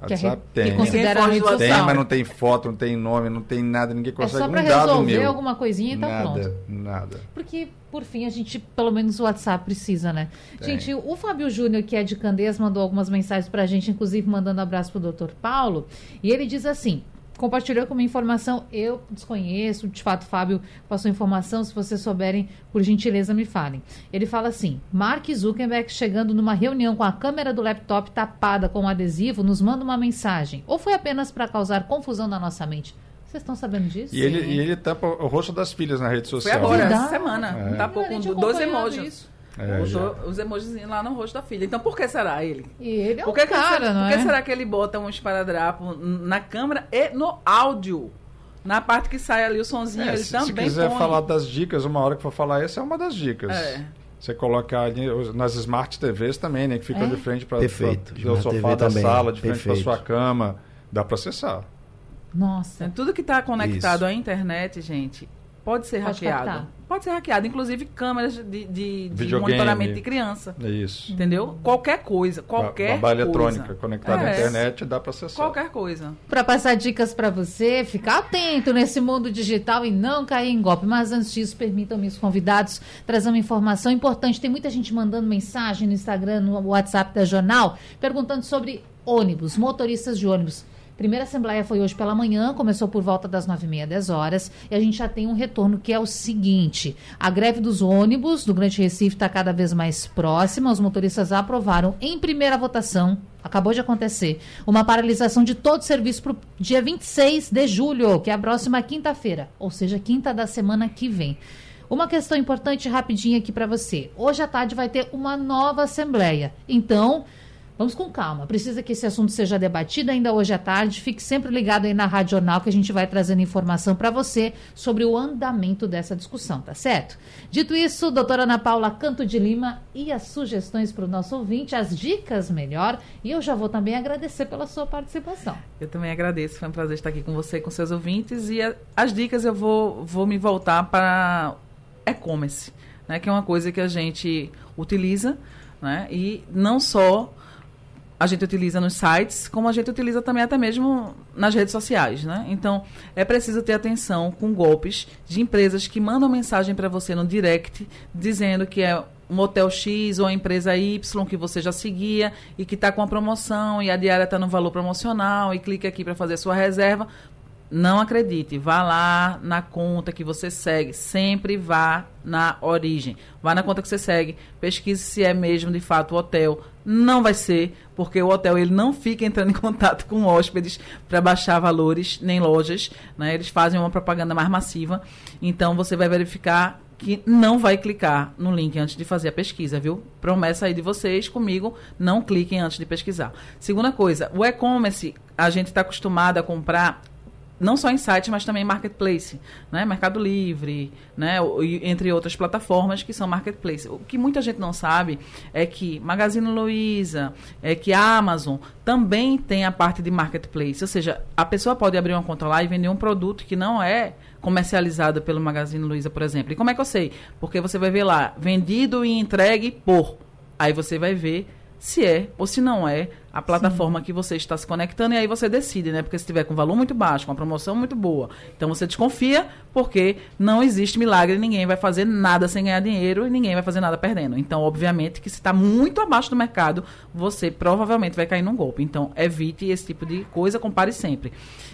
WhatsApp que tem. considera Ninguém rede foge do Tem, mas não tem foto, não tem nome, não tem nada, ninguém É consegue só pra um resolver meu. alguma coisinha e tá nada, pronto. Nada. Porque, por fim, a gente, pelo menos o WhatsApp precisa, né? Tem. Gente, o Fábio Júnior, que é de Candeias, mandou algumas mensagens pra gente, inclusive mandando abraço pro Dr. Paulo. E ele diz assim: compartilhou com uma informação, eu desconheço, de fato, Fábio passou informação, se vocês souberem, por gentileza, me falem. Ele fala assim: Mark Zuckerberg chegando numa reunião com a câmera do laptop tapada com um adesivo, nos manda uma mensagem. Ou foi apenas para causar confusão na nossa mente? Vocês estão sabendo disso? E ele, e ele tampa o rosto das filhas na rede social. Foi agora, essa semana. É. Tapou com dois emojis. Isso. É, os emojis lá no rosto da filha. Então por que será ele? E ele é por que um cara, que, não por é? que será que ele bota um esparadrapo na câmera e no áudio? Na parte que sai ali o sonzinho, É, ele se, também se quiser põe. falar das dicas, uma hora que for falar, essa é uma das dicas. É. Você colocar ali nas Smart TVs também, né? Que ficam É? de frente para o sofá TV da também, sala, de frente para sua cama. Dá para acessar. Nossa. Então, Tudo que está conectado Isso. à internet, gente, pode ser Pode hackeado. captar. Pode ser hackeado, inclusive câmeras de, de, de monitoramento de criança. É isso. Entendeu? Qualquer coisa, qualquer Babá coisa. eletrônica conectada à É. internet dá para acessar. Qualquer coisa. Para passar dicas para você, ficar atento nesse mundo digital e não cair em golpe. Mas antes disso, permitam-me os convidados trazer uma informação importante. Tem muita gente mandando mensagem no Instagram, no WhatsApp da Jornal, perguntando sobre ônibus, motoristas de ônibus. Primeira assembleia foi hoje pela manhã, começou por volta das nove e meia, dez horas, e a gente já tem um retorno que é o seguinte: a greve dos ônibus do Grande Recife está cada vez mais próxima. Os motoristas aprovaram em primeira votação, acabou de acontecer, uma paralisação de todo o serviço para o dia 26 de julho, que é a próxima quinta-feira, ou seja, quinta da semana que vem. Uma questão importante rapidinho aqui para você. Hoje à tarde vai ter uma nova assembleia. Então, Vamos com calma. Precisa que esse assunto seja debatido ainda hoje à tarde. Fique sempre ligado aí na Rádio Jornal que a gente vai trazendo informação para você sobre o andamento dessa discussão, tá certo? Dito isso, doutora Ana Paula Canto de Lima e as sugestões para o nosso ouvinte, as dicas melhor. E eu já vou também agradecer pela sua participação. Eu também agradeço, foi um prazer estar aqui com você, com seus ouvintes. E a- as dicas eu vou, vou me voltar para e-commerce, né, que é uma coisa que a gente utiliza, né, e não só a gente utiliza nos sites, como a gente utiliza também até mesmo nas redes sociais, né? Então, é preciso ter atenção com golpes de empresas que mandam mensagem para você no direct dizendo que é um hotel X ou a empresa Y que você já seguia e que está com a promoção e a diária está no valor promocional e clique aqui para fazer sua reserva. Não acredite, vá lá na conta que você segue, sempre vá na origem. Vá na conta que você segue, pesquise se é mesmo de fato o hotel. Não vai ser, porque o hotel ele não fica entrando em contato com hóspedes para baixar valores, nem lojas, né? Eles fazem uma propaganda mais massiva. Então você vai verificar que não vai clicar no link antes de fazer a pesquisa, viu? Promessa aí de vocês comigo, não cliquem antes de pesquisar. Segunda coisa, o e-commerce, a gente está acostumado a comprar não só em site, mas também marketplace, né? Mercado Livre, né? Entre outras plataformas que são marketplace. O que muita gente não sabe é que Magazine Luiza, é que a Amazon também tem a parte de marketplace, ou seja, a pessoa pode abrir uma conta lá e vender um produto que não é comercializado pelo Magazine Luiza, por exemplo. E como é que eu sei? Porque você vai ver lá, vendido e entregue por. Aí você vai ver se é ou se não é a plataforma que você está se conectando e aí você decide, né? Porque se tiver com valor muito baixo, com uma promoção muito boa, então você desconfia porque não existe milagre, ninguém vai fazer nada sem ganhar dinheiro e ninguém vai fazer nada perdendo. Então, obviamente que se está muito abaixo do mercado, você provavelmente vai cair num golpe. Então, evite esse tipo de coisa, compare sempre.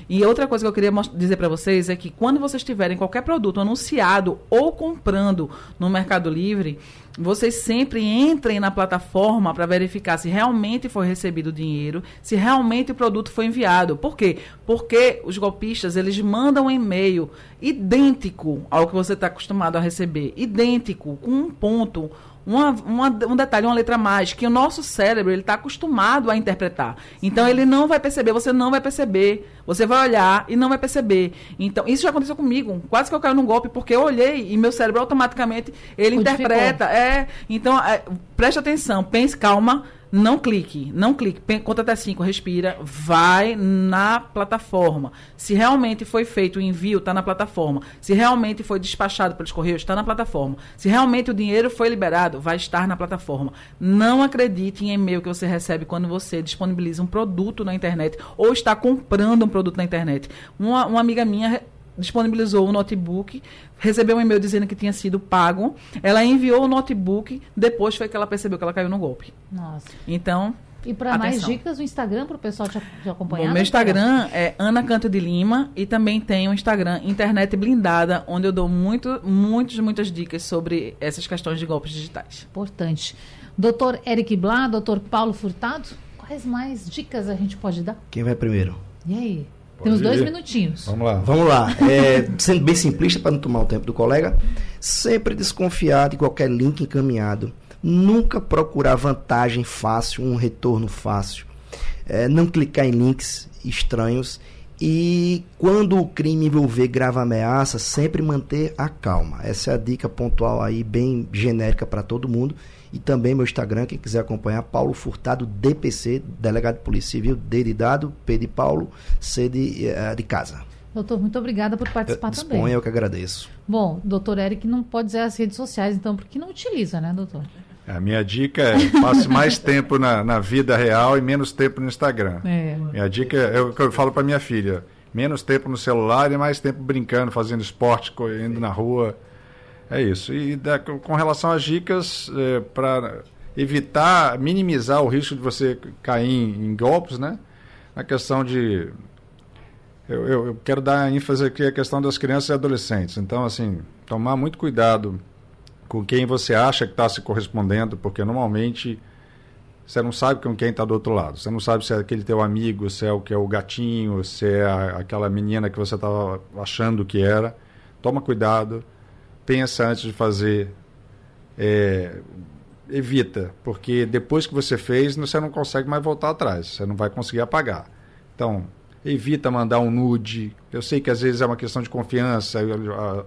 E outra coisa que eu queria dizer para vocês é que quando vocês tiverem qualquer produto anunciado ou comprando no Mercado Livre, vocês sempre entrem na plataforma para verificar se realmente foi recebido o dinheiro, se realmente o produto foi enviado. Por quê? Porque os golpistas, eles mandam um e-mail idêntico ao que você está acostumado a receber, idêntico, com um ponto, uma, uma- um detalhe, uma letra mais, que o nosso cérebro ele está acostumado a interpretar. Então ele não vai perceber, você não vai perceber. Você vai olhar e não vai perceber. Então, isso já aconteceu comigo. Quase que eu caio num golpe, porque eu olhei e meu cérebro automaticamente ele Codificou. interpreta. É. Então, é, preste atenção, pense, calma. Não clique, não clique. Conta até cinco, respira. Vai na plataforma. Se realmente foi feito o envio, está na plataforma. Se realmente foi despachado pelos correios, está na plataforma. Se realmente o dinheiro foi liberado, vai estar na plataforma. Não acredite em e-mail que você recebe quando você disponibiliza um produto na internet ou está comprando um produto na internet. Uma, uma amiga minha disponibilizou o notebook, recebeu um e-mail dizendo que tinha sido pago. Ela enviou o notebook, depois foi que ela percebeu que ela caiu no golpe. Nossa. Então, E para mais dicas, o Instagram para o pessoal te, te acompanhar? O meu Instagram é Ana Canto de Lima e também tem o Instagram Internet Blindada, onde eu dou muito, muitas, muitas dicas sobre essas questões de golpes digitais. Importante. Doutor Eric Blá, doutor Paulo Furtado, quais mais dicas a gente pode dar? Quem vai primeiro? E aí? Pode Temos ir. dois minutinhos. Vamos lá. Vamos lá. É, sendo bem simplista, para não tomar o tempo do colega, sempre desconfiar de qualquer link encaminhado Nunca procurar vantagem fácil, um retorno fácil. É, não clicar em links estranhos. E quando o crime envolver grave ameaça, sempre manter a calma. Essa é a dica pontual aí, bem genérica para todo mundo. E também meu Instagram, quem quiser acompanhar, Paulo Furtado, DPC, Delegado de Polícia Civil, D de dado, P de Paulo, C de, uh, de casa. Doutor, muito obrigada por participar eu, também. eu que agradeço. Bom, doutor Eric não pode dizer as redes sociais, então, porque não utiliza, né, doutor? A minha dica é passe mais tempo na, na vida real e menos tempo no Instagram. É. Minha dica é o que eu falo para minha filha: menos tempo no celular e mais tempo brincando, fazendo esporte, indo na rua. É isso. E da, com relação às dicas, é, para evitar, minimizar o risco de você cair em, em golpes, né? A questão de. Eu, eu, eu quero dar ênfase aqui à questão das crianças e adolescentes. Então, assim, tomar muito cuidado com quem você acha que está se correspondendo, porque normalmente você não sabe com quem está do outro lado. Você não sabe se é aquele teu amigo, se é o que é o gatinho, se é a, aquela menina que você estava achando que era. Toma cuidado, pensa antes de fazer, é, evita, porque depois que você fez, você não consegue mais voltar atrás, você não vai conseguir apagar. Então, evita mandar um nude. Eu sei que às vezes é uma questão de confiança,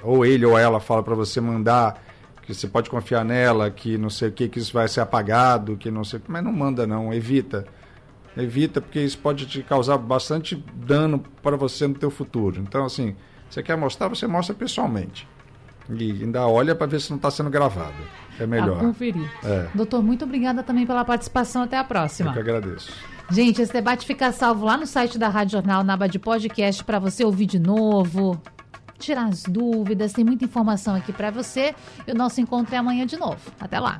ou ele ou ela fala para você mandar que você pode confiar nela, que não sei o que, que isso vai ser apagado, que não sei mas não manda não, evita. Evita, porque isso pode te causar bastante dano para você no teu futuro. Então, assim, você quer mostrar, você mostra pessoalmente. E ainda olha para ver se não está sendo gravado. É melhor. A conferir. É. Doutor, muito obrigada também pela participação. Até a próxima. Eu que agradeço. Gente, esse debate fica salvo lá no site da Rádio Jornal, na aba de podcast, para você ouvir de novo, tirar as dúvidas. Tem muita informação aqui para você. E o nosso encontro é amanhã de novo. Até lá.